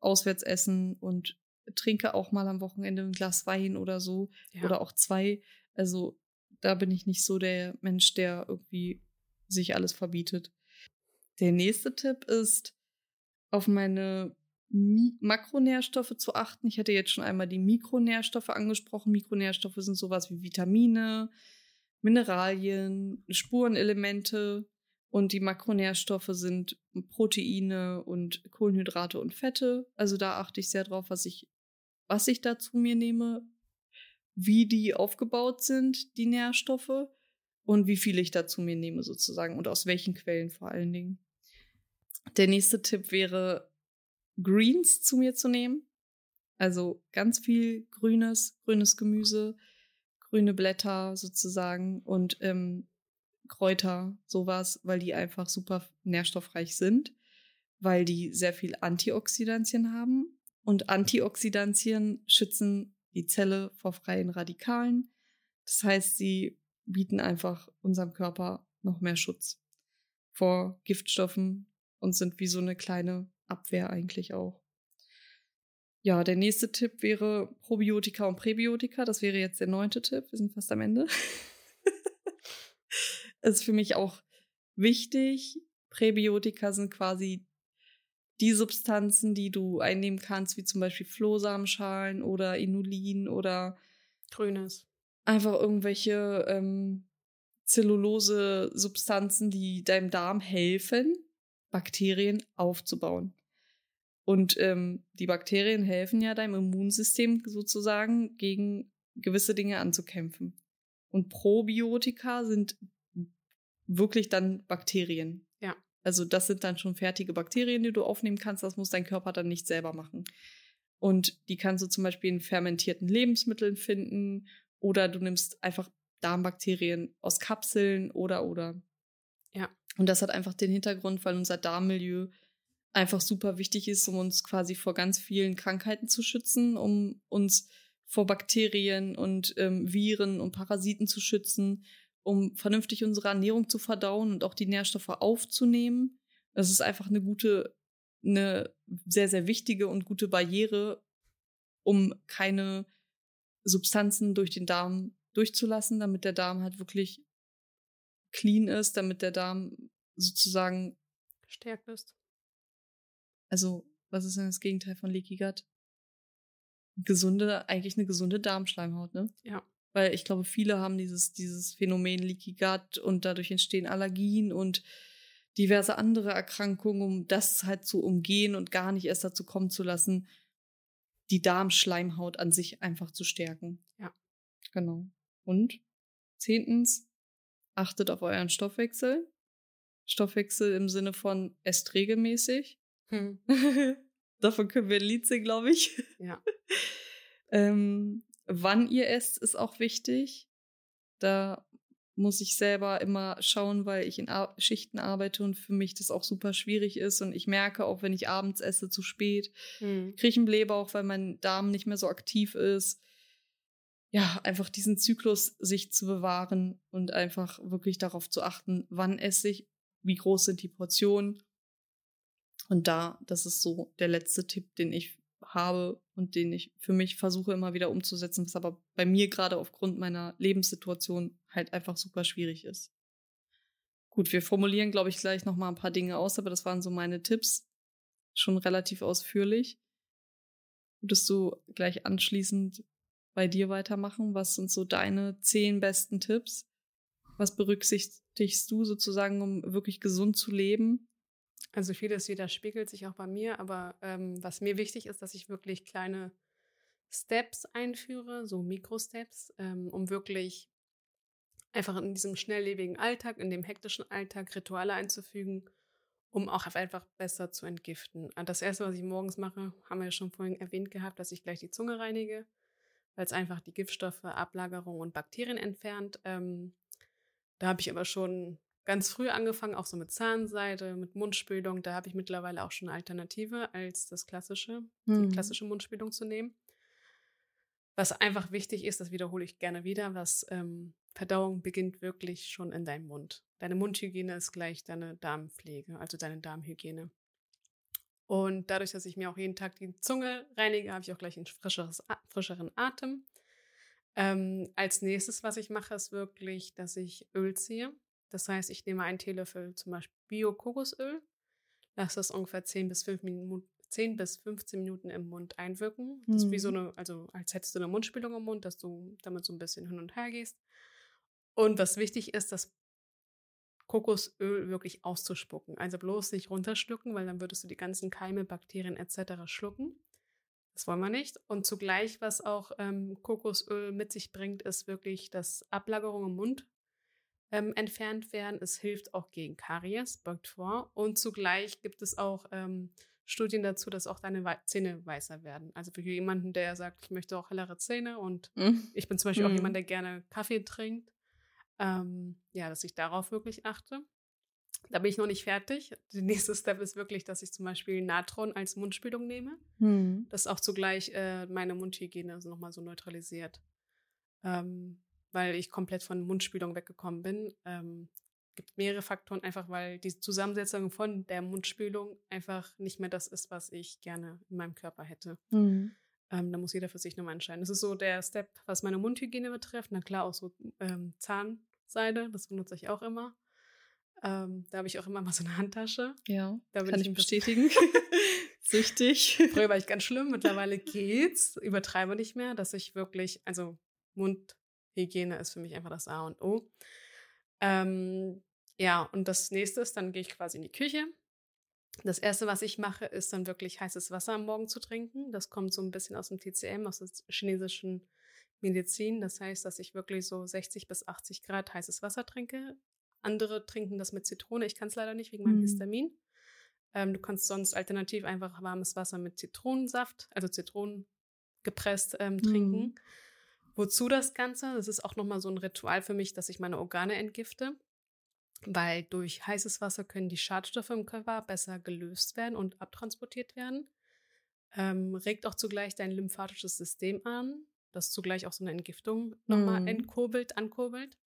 auswärts essen und trinke auch mal am Wochenende ein Glas Wein oder so Ja. oder auch zwei. Also da bin ich nicht so der Mensch, der irgendwie sich alles verbietet. Der nächste Tipp ist, auf meine Makronährstoffe zu achten. Ich hätte jetzt schon einmal die Mikronährstoffe angesprochen. Mikronährstoffe sind sowas wie Vitamine, Mineralien, Spurenelemente und die Makronährstoffe sind Proteine und Kohlenhydrate und Fette. Also da achte ich sehr drauf, was ich, was ich da zu mir nehme, wie die aufgebaut sind, die Nährstoffe und wie viel ich da zu mir nehme sozusagen und aus welchen Quellen vor allen Dingen. Der nächste Tipp wäre, Greens zu mir zu nehmen. Also ganz viel grünes, grünes Gemüse, grüne Blätter sozusagen und ähm, Kräuter, sowas, weil die einfach super nährstoffreich sind, weil die sehr viel Antioxidantien haben. Und Antioxidantien schützen die Zelle vor freien Radikalen. Das heißt, sie bieten einfach unserem Körper noch mehr Schutz vor Giftstoffen und sind wie so eine kleine Abwehr eigentlich auch. Ja, der nächste Tipp wäre Probiotika und Präbiotika. Das wäre jetzt der neunte Tipp. Wir sind fast am Ende. ist für mich auch wichtig. Präbiotika sind quasi die Substanzen, die du einnehmen kannst, wie zum Beispiel Flohsamenschalen oder Inulin oder Grünes. Einfach irgendwelche ähm, Zellulose-Substanzen, die deinem Darm helfen, Bakterien aufzubauen. Und ähm, die Bakterien helfen ja deinem Immunsystem sozusagen gegen gewisse Dinge anzukämpfen. Und Probiotika sind wirklich dann Bakterien. Ja. Also das sind dann schon fertige Bakterien, die du aufnehmen kannst. Das muss dein Körper dann nicht selber machen. Und die kannst du zum Beispiel in fermentierten Lebensmitteln finden oder du nimmst einfach Darmbakterien aus Kapseln oder oder. Und das hat einfach den Hintergrund, weil unser Darmmilieu einfach super wichtig ist, um uns quasi vor ganz vielen Krankheiten zu schützen, um uns vor Bakterien und ähm, Viren und Parasiten zu schützen, um vernünftig unsere Ernährung zu verdauen und auch die Nährstoffe aufzunehmen. Das ist einfach eine gute, eine sehr, sehr wichtige und gute Barriere, um keine Substanzen durch den Darm durchzulassen, damit der Darm halt wirklich clean ist, damit der Darm sozusagen gestärkt ist. Also, was ist denn das Gegenteil von Leaky Gut? Gesunde, eigentlich eine gesunde Darmschleimhaut, ne? Ja. Weil ich glaube, viele haben dieses, dieses Phänomen Leaky Gut und dadurch entstehen Allergien und diverse andere Erkrankungen, um das halt zu umgehen und gar nicht erst dazu kommen zu lassen, die Darmschleimhaut an sich einfach zu stärken. Ja. Genau. Und zehntens, achtet auf euren Stoffwechsel. Stoffwechsel im Sinne von esst regelmäßig. Hm. Davon können wir ein Lied singen, glaube ich. Ja. ähm, wann ihr esst, ist auch wichtig. Da muss ich selber immer schauen, weil ich in Ar Schichten arbeite und für mich das auch super schwierig ist. Und ich merke auch, wenn ich abends esse, zu spät, hm. kriege ich einen Blähbauch, weil mein Darm nicht mehr so aktiv ist. Ja, einfach diesen Zyklus sich zu bewahren und einfach wirklich darauf zu achten, wann esse ich, wie groß sind die Portionen. Und da, das ist so der letzte Tipp, den ich habe und den ich für mich versuche immer wieder umzusetzen, was aber bei mir gerade aufgrund meiner Lebenssituation halt einfach super schwierig ist. Gut, wir formulieren, glaube ich, gleich noch mal ein paar Dinge aus, aber das waren so meine Tipps, schon relativ ausführlich. Würdest du gleich anschließend bei dir weitermachen? Was sind so deine zehn besten Tipps? Was berücksichtigst du sozusagen, um wirklich gesund zu leben? Also vieles widerspiegelt sich auch bei mir, aber ähm, was mir wichtig ist, dass ich wirklich kleine Steps einführe, so Mikrosteps, ähm, um wirklich einfach in diesem schnelllebigen Alltag, in dem hektischen Alltag Rituale einzufügen, um auch einfach besser zu entgiften. Ah, das erste, was ich morgens mache, haben wir ja schon vorhin erwähnt gehabt, dass ich gleich die Zunge reinige, weil es einfach die Giftstoffe, Ablagerung und Bakterien entfernt. Ähm, da habe ich aber schon ganz früh angefangen, auch so mit Zahnseide, mit Mundspülung. Da habe ich mittlerweile auch schon eine Alternative als das klassische, mhm. die klassische Mundspülung zu nehmen. Was einfach wichtig ist, das wiederhole ich gerne wieder, was ähm, Verdauung beginnt wirklich schon in deinem Mund. Deine Mundhygiene ist gleich deine Darmpflege, also deine Darmhygiene. Und dadurch, dass ich mir auch jeden Tag die Zunge reinige, habe ich auch gleich einen frischeren Atem. Ähm, als nächstes, was ich mache, ist wirklich, dass ich Öl ziehe. Das heißt, ich nehme einen Teelöffel zum Beispiel Bio-Kokosöl, lasse das ungefähr 10 bis, 5 Minuten, 10 bis 15 Minuten im Mund einwirken. Das ist wie so Mhm. eine, also als hättest du eine Mundspülung im Mund, dass du damit so ein bisschen hin und her gehst. Und was wichtig ist, das Kokosöl wirklich auszuspucken. Also bloß nicht runterschlucken, weil dann würdest du die ganzen Keime, Bakterien etc. schlucken. Das wollen wir nicht. Und zugleich, was auch ähm, Kokosöl mit sich bringt, ist wirklich, dass Ablagerungen im Mund ähm, entfernt werden. Es hilft auch gegen Karies, beugt vor. Und zugleich gibt es auch ähm, Studien dazu, dass auch deine Zähne weißer werden. Also für jemanden, der sagt, ich möchte auch hellere Zähne und Mhm. ich bin zum Beispiel auch Mhm. jemand, der gerne Kaffee trinkt. Ähm, ja, dass ich darauf wirklich achte. Da bin ich noch nicht fertig. Der nächste Step ist wirklich, dass ich zum Beispiel Natron als Mundspülung nehme. Mhm. Das auch zugleich äh, meine Mundhygiene so nochmal so neutralisiert. Ähm, weil ich komplett von Mundspülung weggekommen bin. Ähm, gibt mehrere Faktoren, einfach weil die Zusammensetzung von der Mundspülung einfach nicht mehr das ist, was ich gerne in meinem Körper hätte. Mhm. Ähm, da muss jeder für sich nochmal entscheiden. Das ist so der Step, was meine Mundhygiene betrifft. Na klar, auch so ähm, Zahnseide, das benutze ich auch immer. Ähm, da habe ich auch immer mal so eine Handtasche. Ja, Da kann ich ich bestätigen. Süchtig. Früher war ich ganz schlimm, mittlerweile geht's. Übertreibe nicht mehr, dass ich wirklich, also Mundhygiene ist für mich einfach das A und O. Ähm, ja, und das nächste ist, dann gehe ich quasi in die Küche. Das erste, was ich mache, ist dann wirklich heißes Wasser am Morgen zu trinken. Das kommt so ein bisschen aus dem TCM, aus der chinesischen Medizin. Das heißt, dass ich wirklich so 60 bis 80 Grad heißes Wasser trinke. Andere trinken das mit Zitrone. Ich kann es leider nicht wegen meinem Mhm. Histamin. Ähm, du kannst sonst alternativ einfach warmes Wasser mit Zitronensaft, also Zitronen gepresst ähm, trinken. Mhm. Wozu das Ganze? Das ist auch nochmal so ein Ritual für mich, dass ich meine Organe entgifte. Weil durch heißes Wasser können die Schadstoffe im Körper besser gelöst werden und abtransportiert werden. Ähm, regt auch zugleich dein lymphatisches System an, das zugleich auch so eine Entgiftung nochmal Mhm. entkurbelt, ankurbelt.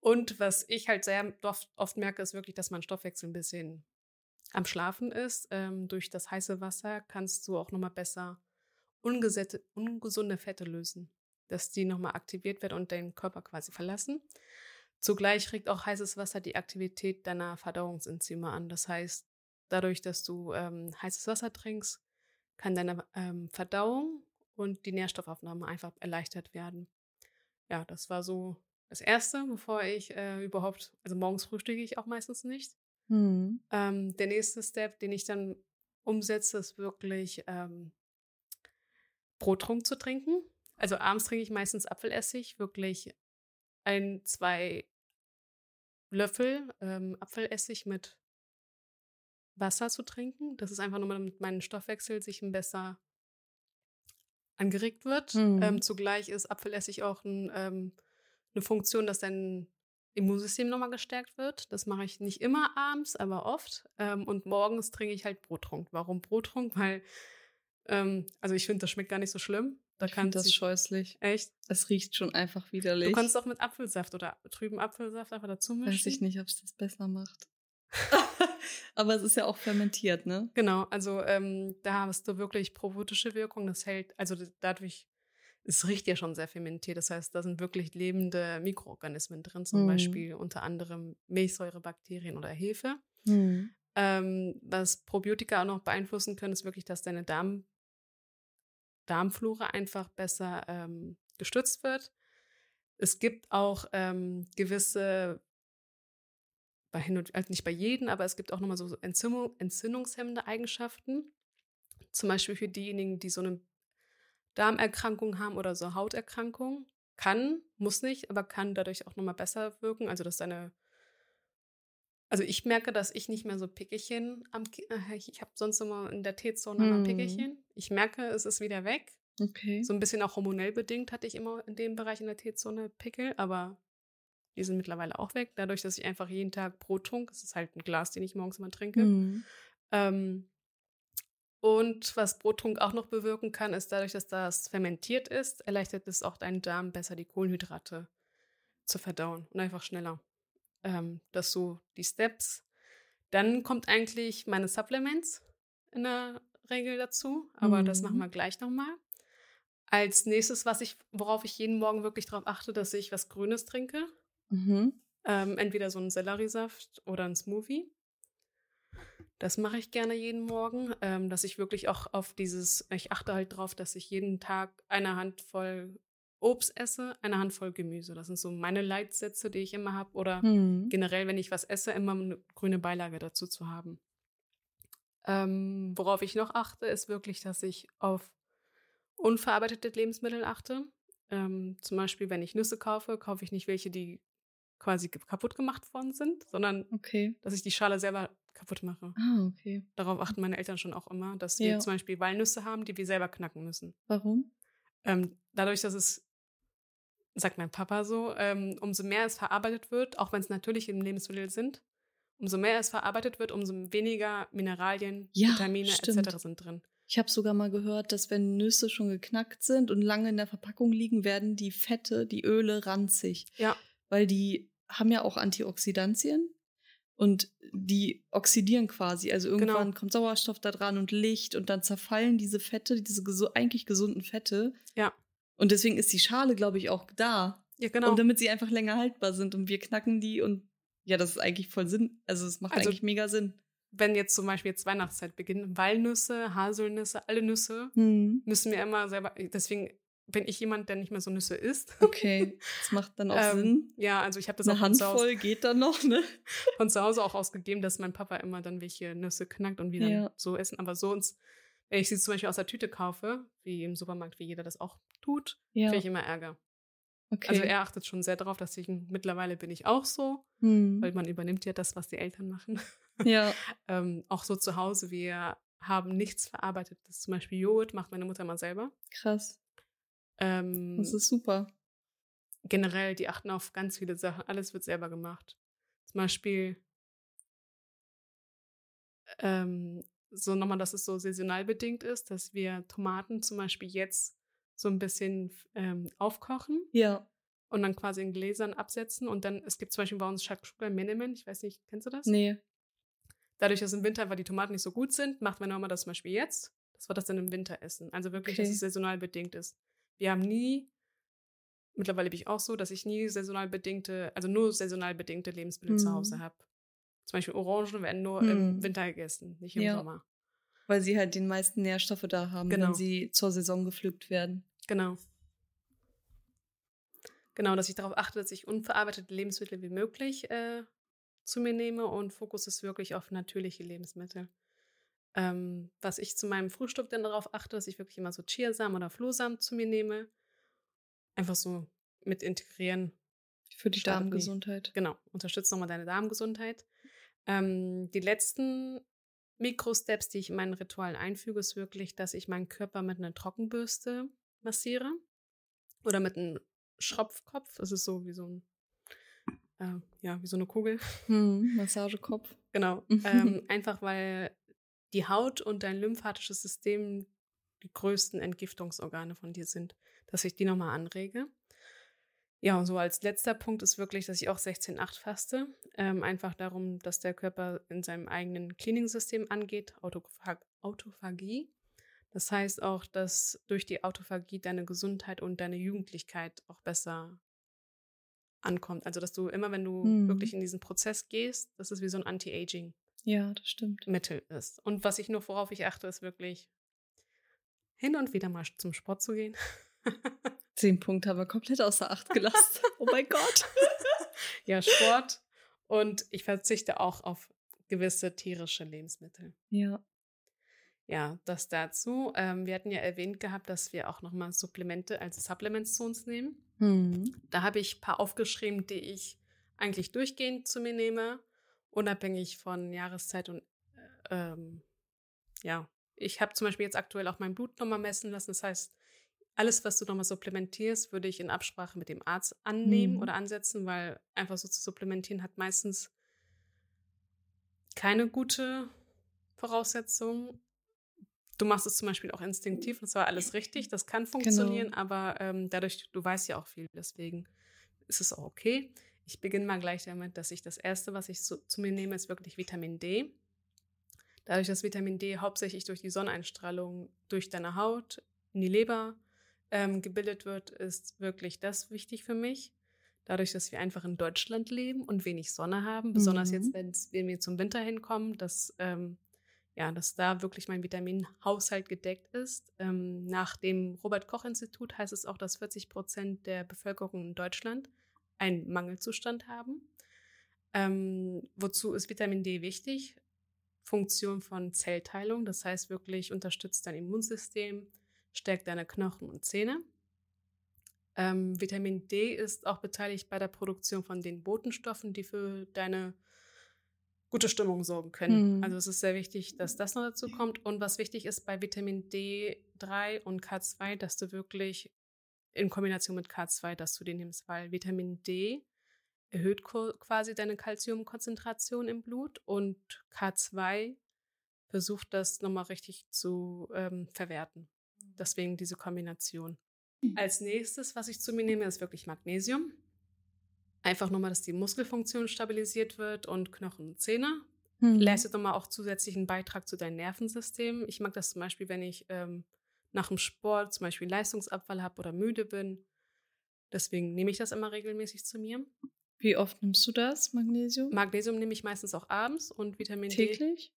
Und was ich halt sehr oft, oft merke, ist wirklich, dass mein Stoffwechsel ein bisschen am Schlafen ist. Ähm, durch das heiße Wasser kannst du auch nochmal besser ungesunde Fette lösen, dass die nochmal aktiviert werden und deinen Körper quasi verlassen. Zugleich regt auch heißes Wasser die Aktivität deiner Verdauungsenzyme an. Das heißt, dadurch, dass du ähm, heißes Wasser trinkst, kann deine ähm, Verdauung und die Nährstoffaufnahme einfach erleichtert werden. Ja, das war so das Erste, bevor ich äh, überhaupt, also morgens frühstücke ich auch meistens nicht. Mhm. Ähm, der nächste Step, den ich dann umsetze, ist wirklich ähm, Brottrunk zu trinken. Also abends trinke ich meistens Apfelessig, wirklich ein, zwei Löffel ähm, Apfelessig mit Wasser zu trinken. Das ist einfach nur, damit mein Stoffwechsel sich ein besser angeregt wird. Mhm. Ähm, zugleich ist Apfelessig auch ein, ähm, eine Funktion, dass dein Immunsystem nochmal gestärkt wird. Das mache ich nicht immer abends, aber oft. Ähm, und morgens trinke ich halt Brottrunk. Warum Brottrunk? Weil, ähm, also ich finde, das schmeckt gar nicht so schlimm. Da ich kann das sich- scheußlich. Echt? Es riecht schon einfach widerlich. Du kannst auch mit Apfelsaft oder trüben Apfelsaft einfach dazu mischen. Weiß ich nicht, ob es das besser macht. Aber es ist ja auch fermentiert, ne? Genau, also ähm, da hast du wirklich probiotische Wirkung. Das hält, also dadurch, es riecht ja schon sehr fermentiert. Das heißt, da sind wirklich lebende Mikroorganismen drin, zum Mhm. Beispiel unter anderem Milchsäurebakterien oder Hefe. Mhm. Ähm, was Probiotika auch noch beeinflussen können, ist wirklich, dass deine Darm Darmflora einfach besser ähm, gestützt wird. Es gibt auch ähm, gewisse, bei hin und, also nicht bei jedem, aber es gibt auch nochmal so Entzündung, entzündungshemmende Eigenschaften. Zum Beispiel für diejenigen, die so eine Darmerkrankung haben oder so Hauterkrankung. Kann, muss nicht, aber kann dadurch auch nochmal besser wirken. Also, dass deine also ich merke, dass ich nicht mehr so Pickelchen am äh, ich habe sonst immer in der T-Zone immer Hm. Pickelchen. Ich merke, es ist wieder weg. Okay. So ein bisschen auch hormonell bedingt hatte ich immer in dem Bereich in der T-Zone Pickel, aber die sind mittlerweile auch weg. Dadurch, dass ich einfach jeden Tag Brot trunk, das ist halt ein Glas, den ich morgens immer trinke. Mhm. Ähm, und was Brottrunk auch noch bewirken kann, ist dadurch, dass das fermentiert ist, erleichtert es auch deinen Darm besser, die Kohlenhydrate zu verdauen und einfach schneller. Ähm, das so die Steps. Dann kommt eigentlich meine Supplements in der Regel dazu, aber das Mhm. machen wir gleich nochmal. Als nächstes, was ich, worauf ich jeden Morgen wirklich darauf achte, dass ich was Grünes trinke. Mhm. Ähm, entweder so einen Selleriesaft oder einen Smoothie. Das mache ich gerne jeden Morgen, ähm, dass ich wirklich auch auf dieses, ich achte halt drauf, dass ich jeden Tag eine Handvoll Obst esse, eine Handvoll Gemüse. Das sind so meine Leitsätze, die ich immer habe. Oder Hm. generell, wenn ich was esse, immer eine grüne Beilage dazu zu haben. Ähm, worauf ich noch achte, ist wirklich, dass ich auf unverarbeitete Lebensmittel achte. Ähm, zum Beispiel, wenn ich Nüsse kaufe, kaufe ich nicht welche, die quasi kaputt gemacht worden sind, sondern Okay. dass ich die Schale selber kaputt mache. Ah, okay. Darauf achten meine Eltern schon auch immer, dass wir Ja. zum Beispiel Walnüsse haben, die wir selber knacken müssen. Warum? Ähm, dadurch, dass es, sagt mein Papa so, ähm, umso mehr es verarbeitet wird, auch wenn es natürliche Lebensmittel sind, umso mehr es verarbeitet wird, umso weniger Mineralien, Ja, Vitamine stimmt. etc. sind drin. Ich habe sogar mal gehört, dass wenn Nüsse schon geknackt sind und lange in der Verpackung liegen, werden die Fette, die Öle ranzig. Ja. Weil die haben ja auch Antioxidantien und die oxidieren quasi. Also irgendwann Genau. kommt Sauerstoff da dran und Licht und dann zerfallen diese Fette, diese gesu eigentlich gesunden Fette. Ja. Und deswegen ist die Schale, glaube ich, auch da. Ja, genau. Und damit sie einfach länger haltbar sind und wir knacken die und ja, das ist eigentlich voll Sinn. Also es macht Also- eigentlich mega Sinn. wenn jetzt zum Beispiel jetzt Weihnachtszeit beginnt, Walnüsse, Haselnüsse, alle Nüsse Hm. müssen wir immer selber, deswegen bin ich jemand, der nicht mehr so Nüsse isst. Okay, das macht dann auch Ähm, Sinn. Ja, also ich habe das Eine auch von zu, Hause, Handvoll geht dann noch, ne? von zu Hause auch ausgegeben, dass mein Papa immer dann welche Nüsse knackt und wir dann Ja. so essen. Aber so uns, wenn ich sie zum Beispiel aus der Tüte kaufe, wie im Supermarkt, wie jeder das auch tut, Ja, kriege ich immer Ärger. okay. Also er achtet schon sehr darauf, dass ich mittlerweile bin ich auch so, hm. weil man übernimmt ja das, was die Eltern machen. Ja, ähm, auch so zu Hause, wir haben nichts verarbeitet. Das zum Beispiel Joghurt macht meine Mutter mal selber. krass. Ähm, Das ist super. generell, die achten auf ganz viele Sachen. Alles wird selber gemacht. Zum Beispiel ähm, so nochmal, dass es so saisonal bedingt ist, dass wir Tomaten zum Beispiel jetzt so ein bisschen ähm, aufkochen Ja, und dann quasi in Gläsern absetzen. Und dann, es gibt zum Beispiel bei uns Shakshuka Menemen, ich weiß nicht, kennst du das? nee. Dadurch, dass im Winter einfach die Tomaten nicht so gut sind, macht meine Mama das zum Beispiel jetzt, dass wir das dann im Winter essen. Also wirklich, dass Okay. es saisonal bedingt ist. Wir haben nie, mittlerweile bin ich auch so, dass ich nie saisonal bedingte, also nur saisonal bedingte Lebensmittel zu Mhm. Hause habe. Zum Beispiel Orangen werden nur Mhm. im Winter gegessen, nicht im Ja. Sommer. Weil sie halt den meisten Nährstoffe da haben, Genau. wenn sie zur Saison gepflückt werden. Genau. Genau, dass ich darauf achte, dass ich unverarbeitete Lebensmittel wie möglich äh, zu mir nehme und Fokus ist wirklich auf natürliche Lebensmittel. Ähm, was ich zu meinem Frühstück dann darauf achte, dass ich wirklich immer so Chiasamen oder Flohsamen zu mir nehme. Einfach so mit integrieren. Für die. Darmgesundheit. Genau, unterstützt nochmal deine Darmgesundheit. Ähm, die letzten Mikrosteps, die ich in meinen Ritualen einfüge, ist wirklich, dass ich meinen Körper mit einer Trockenbürste massiere oder mit einem Schropfkopf. Das ist so wie so ein, äh, ja, wie so eine Kugel. Hm, Massagekopf. Genau. ähm, einfach weil die Haut und dein lymphatisches System die größten Entgiftungsorgane von dir sind, dass ich die nochmal anrege. Ja, und so als letzter Punkt ist wirklich, dass ich auch 16-8 faste. Ähm, einfach darum, dass der Körper in seinem eigenen Cleaning-System angeht, Autophag Autophagie. Das heißt auch, dass durch die Autophagie deine Gesundheit und deine Jugendlichkeit auch besser ankommt. Also, dass du immer, wenn du Mhm. wirklich in diesen Prozess gehst, das ist wie so ein Anti-Aging. Ja, das stimmt. Mittel ist. Und was ich nur, worauf ich achte, ist wirklich hin und wieder mal zum Sport zu gehen. Zehn Punkte haben wir komplett außer Acht gelassen. oh mein Gott. ja, Sport. Und ich verzichte auch auf gewisse tierische Lebensmittel. Ja. Ja, das dazu. Ähm, wir hatten ja erwähnt gehabt, dass wir auch nochmal Supplemente, also Supplements zu uns nehmen. Hm. Da habe ich ein paar aufgeschrieben, die ich eigentlich durchgehend zu mir nehme, unabhängig von Jahreszeit und äh, ähm, ja. Ich habe zum Beispiel jetzt aktuell auch mein Blut nochmal messen lassen. Das heißt, alles, was du nochmal supplementierst, würde ich in Absprache mit dem Arzt annehmen Mhm. oder ansetzen, weil einfach so zu supplementieren hat meistens keine gute Voraussetzung. Du machst es zum Beispiel auch instinktiv, das war alles richtig, das kann funktionieren, aber ähm, dadurch, du weißt ja auch viel, deswegen ist es auch okay. Ich beginne mal gleich damit, dass ich das erste, was ich so, zu mir nehme, ist wirklich Vitamin D. Dadurch, dass Vitamin D hauptsächlich durch die Sonneneinstrahlung durch deine Haut in die Leber ähm, gebildet wird, ist wirklich das wichtig für mich. Dadurch, dass wir einfach in Deutschland leben und wenig Sonne haben, besonders mhm. jetzt, wenn wir zum Winter hinkommen, dass, ähm, ja, dass da wirklich mein Vitaminhaushalt gedeckt ist. Ähm, nach dem Robert-Koch-Institut heißt es auch, dass 40 Prozent der Bevölkerung in Deutschland einen Mangelzustand haben. Ähm, wozu ist Vitamin D wichtig? Funktion von Zellteilung, das heißt wirklich unterstützt dein Immunsystem, stärkt deine Knochen und Zähne. Ähm, Vitamin D ist auch beteiligt bei der Produktion von den Botenstoffen, die für deine gute Stimmung sorgen können. Mhm. Also es ist sehr wichtig, dass das noch dazu kommt. Und was wichtig ist bei Vitamin D3 und K2, dass du wirklich in Kombination mit K2, dass du den nimmst, weil Vitamin D erhöht quasi deine Kalziumkonzentration im Blut und K2 versucht das nochmal richtig zu ähm, verwerten. Deswegen diese Kombination. Mhm. Als nächstes, was ich zu mir nehme, ist wirklich Magnesium. Einfach nochmal, dass die Muskelfunktion stabilisiert wird und Knochen und Zähne. Mhm. Leistet nochmal auch zusätzlichen Beitrag zu deinem Nervensystem. Ich mag das zum Beispiel, wenn ich ähm, nach dem Sport zum Beispiel Leistungsabfall habe oder müde bin. Deswegen nehme ich das immer regelmäßig zu mir. Wie oft nimmst du das, Magnesium? Magnesium nehme ich meistens auch abends und Vitamin Täglich? D. Täglich?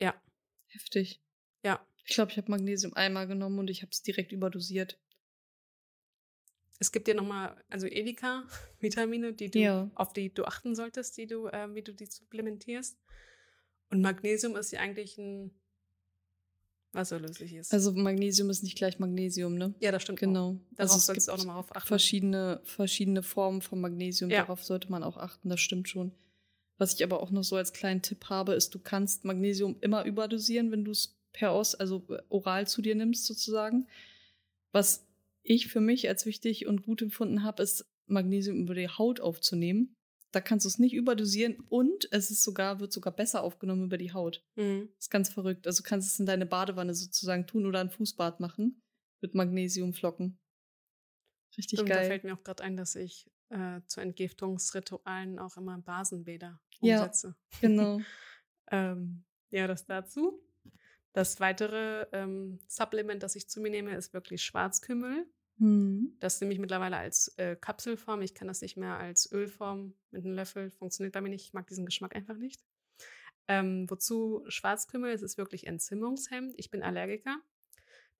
Ja. Heftig. Ja. Ich glaube, ich habe Magnesium einmal genommen und ich habe es direkt überdosiert. Es gibt ja nochmal, also Edeka-Vitamine, die du, ja. auf die du achten solltest, die du, äh, wie du die supplementierst. Und Magnesium ist ja eigentlich ein wasserlöslich ist. Also Magnesium ist nicht gleich Magnesium, ne? Ja, das stimmt. Genau. Auch. Darauf also solltest du auch nochmal achten. Verschiedene, verschiedene Formen von Magnesium, ja. darauf sollte man auch achten, das stimmt schon. Was ich aber auch noch so als kleinen Tipp habe, ist, du kannst Magnesium immer überdosieren, wenn du es per Os, also äh, oral zu dir nimmst sozusagen. Was ich für mich als wichtig und gut empfunden habe, ist Magnesium über die Haut aufzunehmen da kannst du es nicht überdosieren und es ist sogar, wird sogar besser aufgenommen über die Haut. Mhm. Das ist ganz verrückt. Also du kannst es in deine Badewanne sozusagen tun oder ein Fußbad machen mit Magnesiumflocken. Richtig und geil. Da fällt mir auch gerade ein, dass ich äh, zu Entgiftungsritualen auch immer Basenbäder umsetze. Ja, genau. ähm, ja, das dazu. Das weitere ähm, Supplement, das ich zu mir nehme, ist wirklich Schwarzkümmel. Mhm. Das nehme ich mittlerweile als äh, Kapselform. Ich kann das nicht mehr als Ölform mit einem Löffel. Funktioniert bei mir nicht. Ich mag diesen Geschmack einfach nicht. Ähm, wozu Schwarzkümmel? Es ist wirklich entzündungshemmend. Ich bin Allergiker.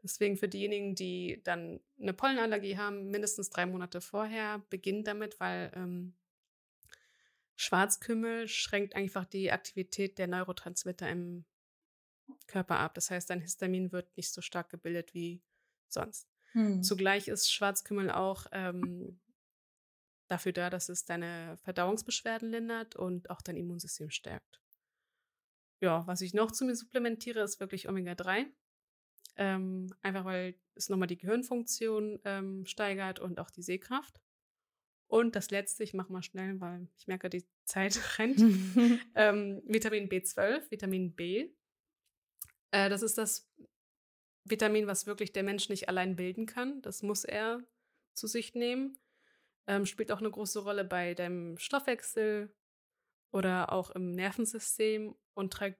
Deswegen für diejenigen, die dann eine Pollenallergie haben, mindestens drei Monate vorher, beginnt damit, weil ähm, Schwarzkümmel schränkt einfach die Aktivität der Neurotransmitter im Körper ab. Das heißt, dein Histamin wird nicht so stark gebildet wie sonst. Hm. Zugleich ist Schwarzkümmel auch ähm, dafür da, dass es deine Verdauungsbeschwerden lindert und auch dein Immunsystem stärkt. Ja, was ich noch zu mir supplementiere, ist wirklich Omega-3. Ähm, einfach weil es nochmal die Gehirnfunktion ähm, steigert und auch die Sehkraft. Und das letzte, ich mache mal schnell, weil ich merke, die Zeit rennt. ähm, Vitamin B12, Vitamin B. Äh, das ist das Vitamin, was wirklich der Mensch nicht allein bilden kann. Das muss er zu sich nehmen. Ähm, spielt auch eine große Rolle bei deinem Stoffwechsel oder auch im Nervensystem und trägt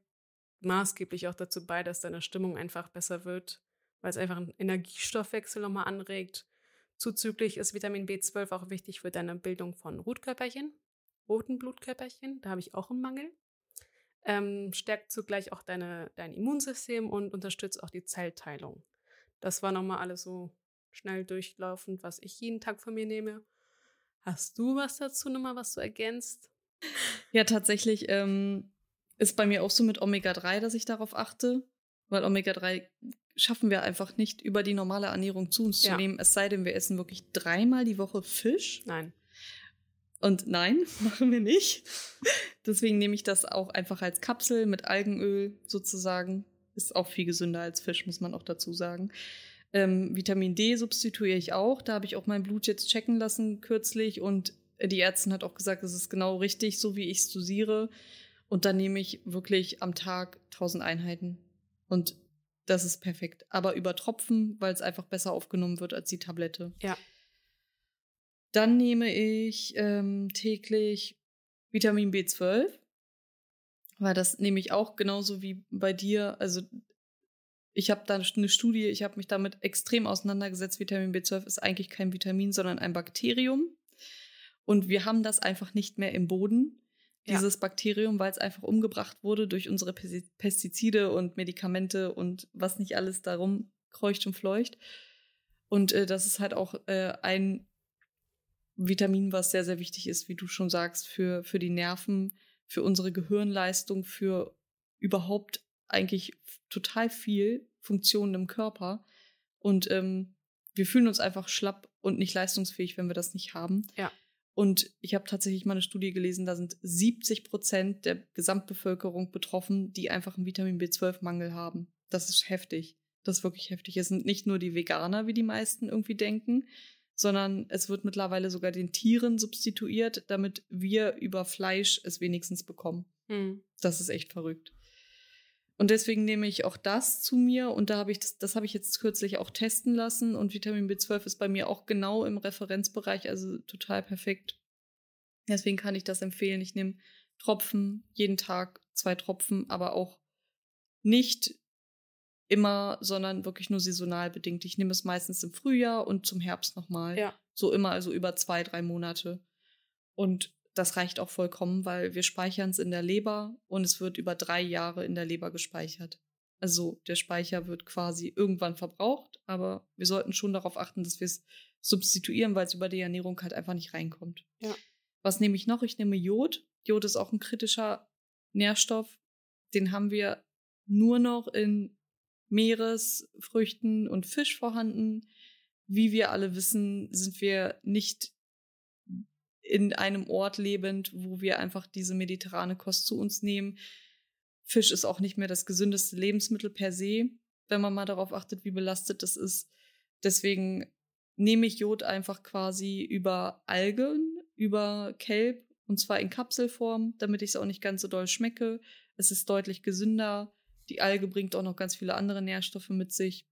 maßgeblich auch dazu bei, dass deine Stimmung einfach besser wird, weil es einfach einen Energiestoffwechsel nochmal anregt. Zuzüglich ist Vitamin B12 auch wichtig für deine Bildung von Rotkörperchen, roten Blutkörperchen. Da habe ich auch einen Mangel ähm, stärkt zugleich auch deine, dein Immunsystem und unterstützt auch die Zellteilung. Das war nochmal alles so schnell durchlaufend, was ich jeden Tag von mir nehme. Hast du was dazu nochmal, was du ergänzt? Ja, tatsächlich ähm, ist bei mir auch so mit Omega-3, dass ich darauf achte, weil Omega-3 schaffen wir einfach nicht über die normale Ernährung zu uns ja. zu nehmen, es sei denn, wir essen wirklich dreimal die Woche Fisch. Nein. Und nein, machen wir nicht. Deswegen nehme ich das auch einfach als Kapsel mit Algenöl sozusagen. Ist auch viel gesünder als Fisch, muss man auch dazu sagen. Ähm, Vitamin D substituiere ich auch. Da habe ich auch mein Blut jetzt checken lassen kürzlich und die Ärztin hat auch gesagt, es ist genau richtig, so wie ich es dosiere. Und dann nehme ich wirklich am Tag 1000 Einheiten. Und das ist perfekt. Aber über Tropfen, weil es einfach besser aufgenommen wird als die Tablette. Ja. Dann nehme ich ähm, täglich Vitamin B12, weil das nehme ich auch genauso wie bei dir. Also ich habe da eine Studie, ich habe mich damit extrem auseinandergesetzt. Vitamin B12 ist eigentlich kein Vitamin, sondern ein Bakterium. Und wir haben das einfach nicht mehr im Boden, dieses Ja. Bakterium, weil es einfach umgebracht wurde durch unsere Pes- Pestizide und Medikamente und was nicht alles darum kreucht und fleucht. Und äh, das ist halt auch äh, ein Vitamin, was sehr, sehr wichtig ist, wie du schon sagst, für, für die Nerven, für unsere Gehirnleistung, für überhaupt eigentlich total viel Funktionen im Körper. Und ähm, wir fühlen uns einfach schlapp und nicht leistungsfähig, wenn wir das nicht haben. Ja. Und ich habe tatsächlich mal eine Studie gelesen, da sind 70 Prozent der Gesamtbevölkerung betroffen, die einfach einen Vitamin B12-Mangel haben. Das ist heftig. Das ist wirklich heftig. Es sind nicht nur die Veganer, wie die meisten irgendwie denken, sondern es wird mittlerweile sogar den Tieren substituiert, damit wir über Fleisch es wenigstens bekommen. Hm. Das ist echt verrückt. Und deswegen nehme ich auch das zu mir und da habe ich das, das habe ich jetzt kürzlich auch testen lassen und Vitamin B12 ist bei mir auch genau im Referenzbereich, also total perfekt. Deswegen kann ich das empfehlen. Ich nehme Tropfen, jeden Tag zwei Tropfen, aber auch nicht immer, sondern wirklich nur saisonal bedingt. Ich nehme es meistens im Frühjahr und zum Herbst nochmal. Ja. So immer, also über zwei, drei Monate. Und das reicht auch vollkommen, weil wir speichern es in der Leber und es wird über drei Jahre in der Leber gespeichert. Also der Speicher wird quasi irgendwann verbraucht, aber wir sollten schon darauf achten, dass wir es substituieren, weil es über die Ernährung halt einfach nicht reinkommt. Ja. Was nehme ich noch? Ich nehme Jod. Jod ist auch ein kritischer Nährstoff. Den haben wir nur noch in Meeresfrüchten und Fisch vorhanden. Wie wir alle wissen, sind wir nicht in einem Ort lebend, wo wir einfach diese mediterrane Kost zu uns nehmen. Fisch ist auch nicht mehr das gesündeste Lebensmittel per se, wenn man mal darauf achtet, wie belastet das ist. Deswegen nehme ich Jod einfach quasi über Algen, über Kelb und zwar in Kapselform, damit ich es auch nicht ganz so doll schmecke. Es ist deutlich gesünder. Die Alge bringt auch noch ganz viele andere Nährstoffe mit sich.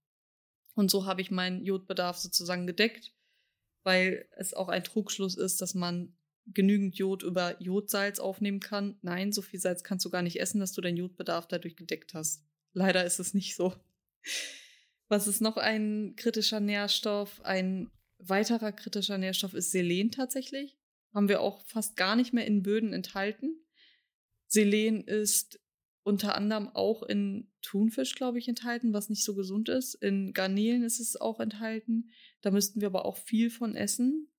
Und so habe ich meinen Jodbedarf sozusagen gedeckt, weil es auch ein Trugschluss ist, dass man genügend Jod über Jodsalz aufnehmen kann. Nein, so viel Salz kannst du gar nicht essen, dass du deinen Jodbedarf dadurch gedeckt hast. Leider ist es nicht so. Was ist noch ein kritischer Nährstoff? Ein weiterer kritischer Nährstoff ist Selen tatsächlich. Haben wir auch fast gar nicht mehr in Böden enthalten. Selen ist unter anderem auch in Thunfisch, glaube ich, enthalten, was nicht so gesund ist. In Garnelen ist es auch enthalten. Da müssten wir aber auch viel von essen,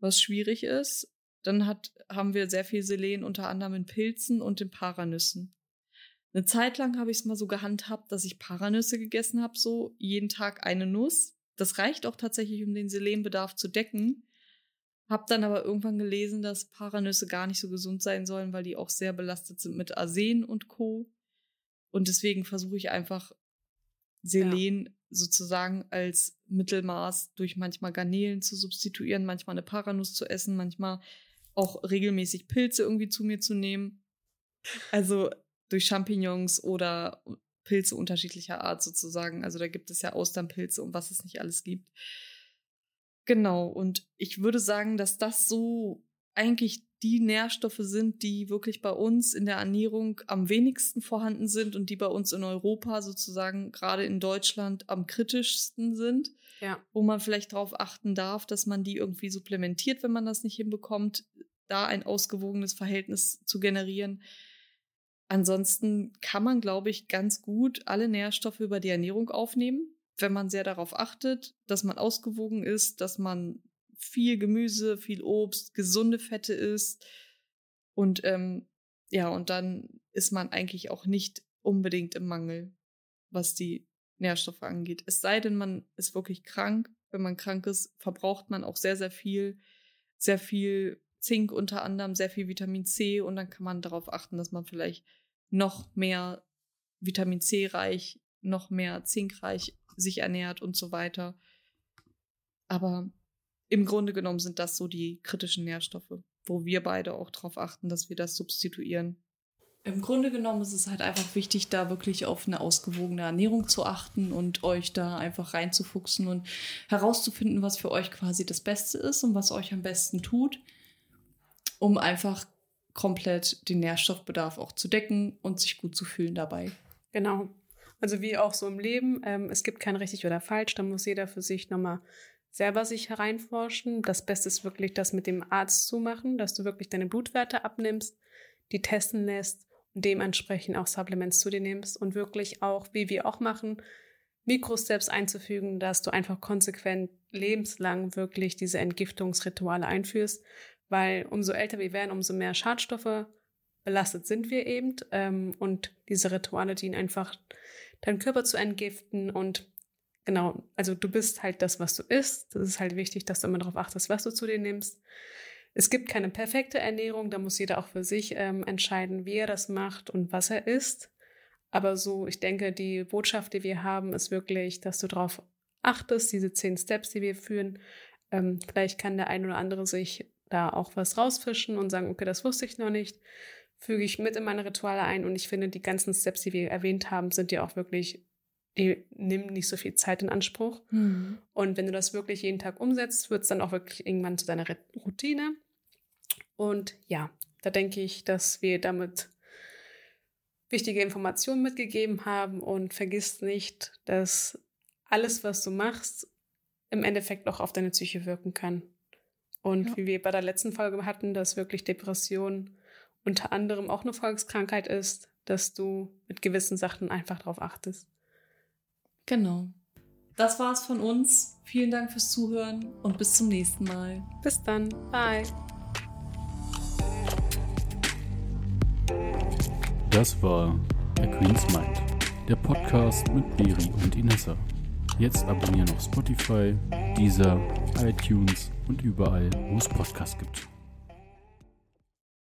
was schwierig ist. Dann hat, haben wir sehr viel Selen unter anderem in Pilzen und in Paranüssen. Eine Zeit lang habe ich es mal so gehandhabt, dass ich Paranüsse gegessen habe, so jeden Tag eine Nuss. Das reicht auch tatsächlich, um den Selenbedarf zu decken. Hab dann aber irgendwann gelesen, dass Paranüsse gar nicht so gesund sein sollen, weil die auch sehr belastet sind mit Arsen und Co. Und deswegen versuche ich einfach Selen ja. sozusagen als Mittelmaß durch manchmal Garnelen zu substituieren, manchmal eine Paranuss zu essen, manchmal auch regelmäßig Pilze irgendwie zu mir zu nehmen. Also durch Champignons oder Pilze unterschiedlicher Art sozusagen. Also da gibt es ja Austernpilze und was es nicht alles gibt. Genau, und ich würde sagen, dass das so eigentlich die Nährstoffe sind, die wirklich bei uns in der Ernährung am wenigsten vorhanden sind und die bei uns in Europa sozusagen gerade in Deutschland am kritischsten sind. Ja. Wo man vielleicht darauf achten darf, dass man die irgendwie supplementiert, wenn man das nicht hinbekommt, da ein ausgewogenes Verhältnis zu generieren. Ansonsten kann man, glaube ich, ganz gut alle Nährstoffe über die Ernährung aufnehmen, wenn man sehr darauf achtet, dass man ausgewogen ist, dass man viel Gemüse, viel Obst, gesunde Fette isst. Und ähm, ja, und dann ist man eigentlich auch nicht unbedingt im Mangel, was die Nährstoffe angeht. Es sei denn, man ist wirklich krank. Wenn man krank ist, verbraucht man auch sehr, sehr viel, sehr viel Zink unter anderem, sehr viel Vitamin C und dann kann man darauf achten, dass man vielleicht noch mehr Vitamin C reich, noch mehr zinkreich sich ernährt und so weiter. Aber im Grunde genommen sind das so die kritischen Nährstoffe, wo wir beide auch darauf achten, dass wir das substituieren. Im Grunde genommen ist es halt einfach wichtig, da wirklich auf eine ausgewogene Ernährung zu achten und euch da einfach reinzufuchsen und herauszufinden, was für euch quasi das Beste ist und was euch am besten tut, um einfach komplett den Nährstoffbedarf auch zu decken und sich gut zu fühlen dabei. Genau. Also wie auch so im Leben, ähm, es gibt kein richtig oder falsch, da muss jeder für sich nochmal selber sich hereinforschen. Das Beste ist wirklich, das mit dem Arzt zu machen, dass du wirklich deine Blutwerte abnimmst, die testen lässt und dementsprechend auch Supplements zu dir nimmst und wirklich auch, wie wir auch machen, Mikrosteps einzufügen, dass du einfach konsequent lebenslang wirklich diese Entgiftungsrituale einführst, weil umso älter wir werden, umso mehr Schadstoffe belastet sind wir eben ähm, und diese Rituale dienen einfach deinen Körper zu entgiften und genau, also du bist halt das, was du isst. Das ist halt wichtig, dass du immer darauf achtest, was du zu dir nimmst. Es gibt keine perfekte Ernährung, da muss jeder auch für sich ähm, entscheiden, wie er das macht und was er isst. Aber so, ich denke, die Botschaft, die wir haben, ist wirklich, dass du darauf achtest, diese zehn Steps, die wir führen. Ähm, vielleicht kann der ein oder andere sich da auch was rausfischen und sagen, okay, das wusste ich noch nicht, füge ich mit in meine Rituale ein. Und ich finde, die ganzen Steps, die wir erwähnt haben, sind ja auch wirklich, die nehmen nicht so viel Zeit in Anspruch. Mhm. Und wenn du das wirklich jeden Tag umsetzt, wird es dann auch wirklich irgendwann zu deiner Routine. Und ja, da denke ich, dass wir damit wichtige Informationen mitgegeben haben und vergiss nicht, dass alles, was du machst, im Endeffekt auch auf deine Psyche wirken kann. Und ja. wie wir bei der letzten Folge hatten, dass wirklich Depression unter anderem auch eine Volkskrankheit ist, dass du mit gewissen Sachen einfach darauf achtest. Genau. Das war's von uns. Vielen Dank fürs Zuhören und bis zum nächsten Mal. Bis dann. Bye. Das war A Queen's Mind, der Podcast mit Beri und Inessa. Jetzt abonnieren auf Spotify, Deezer, iTunes und überall, wo es Podcasts gibt.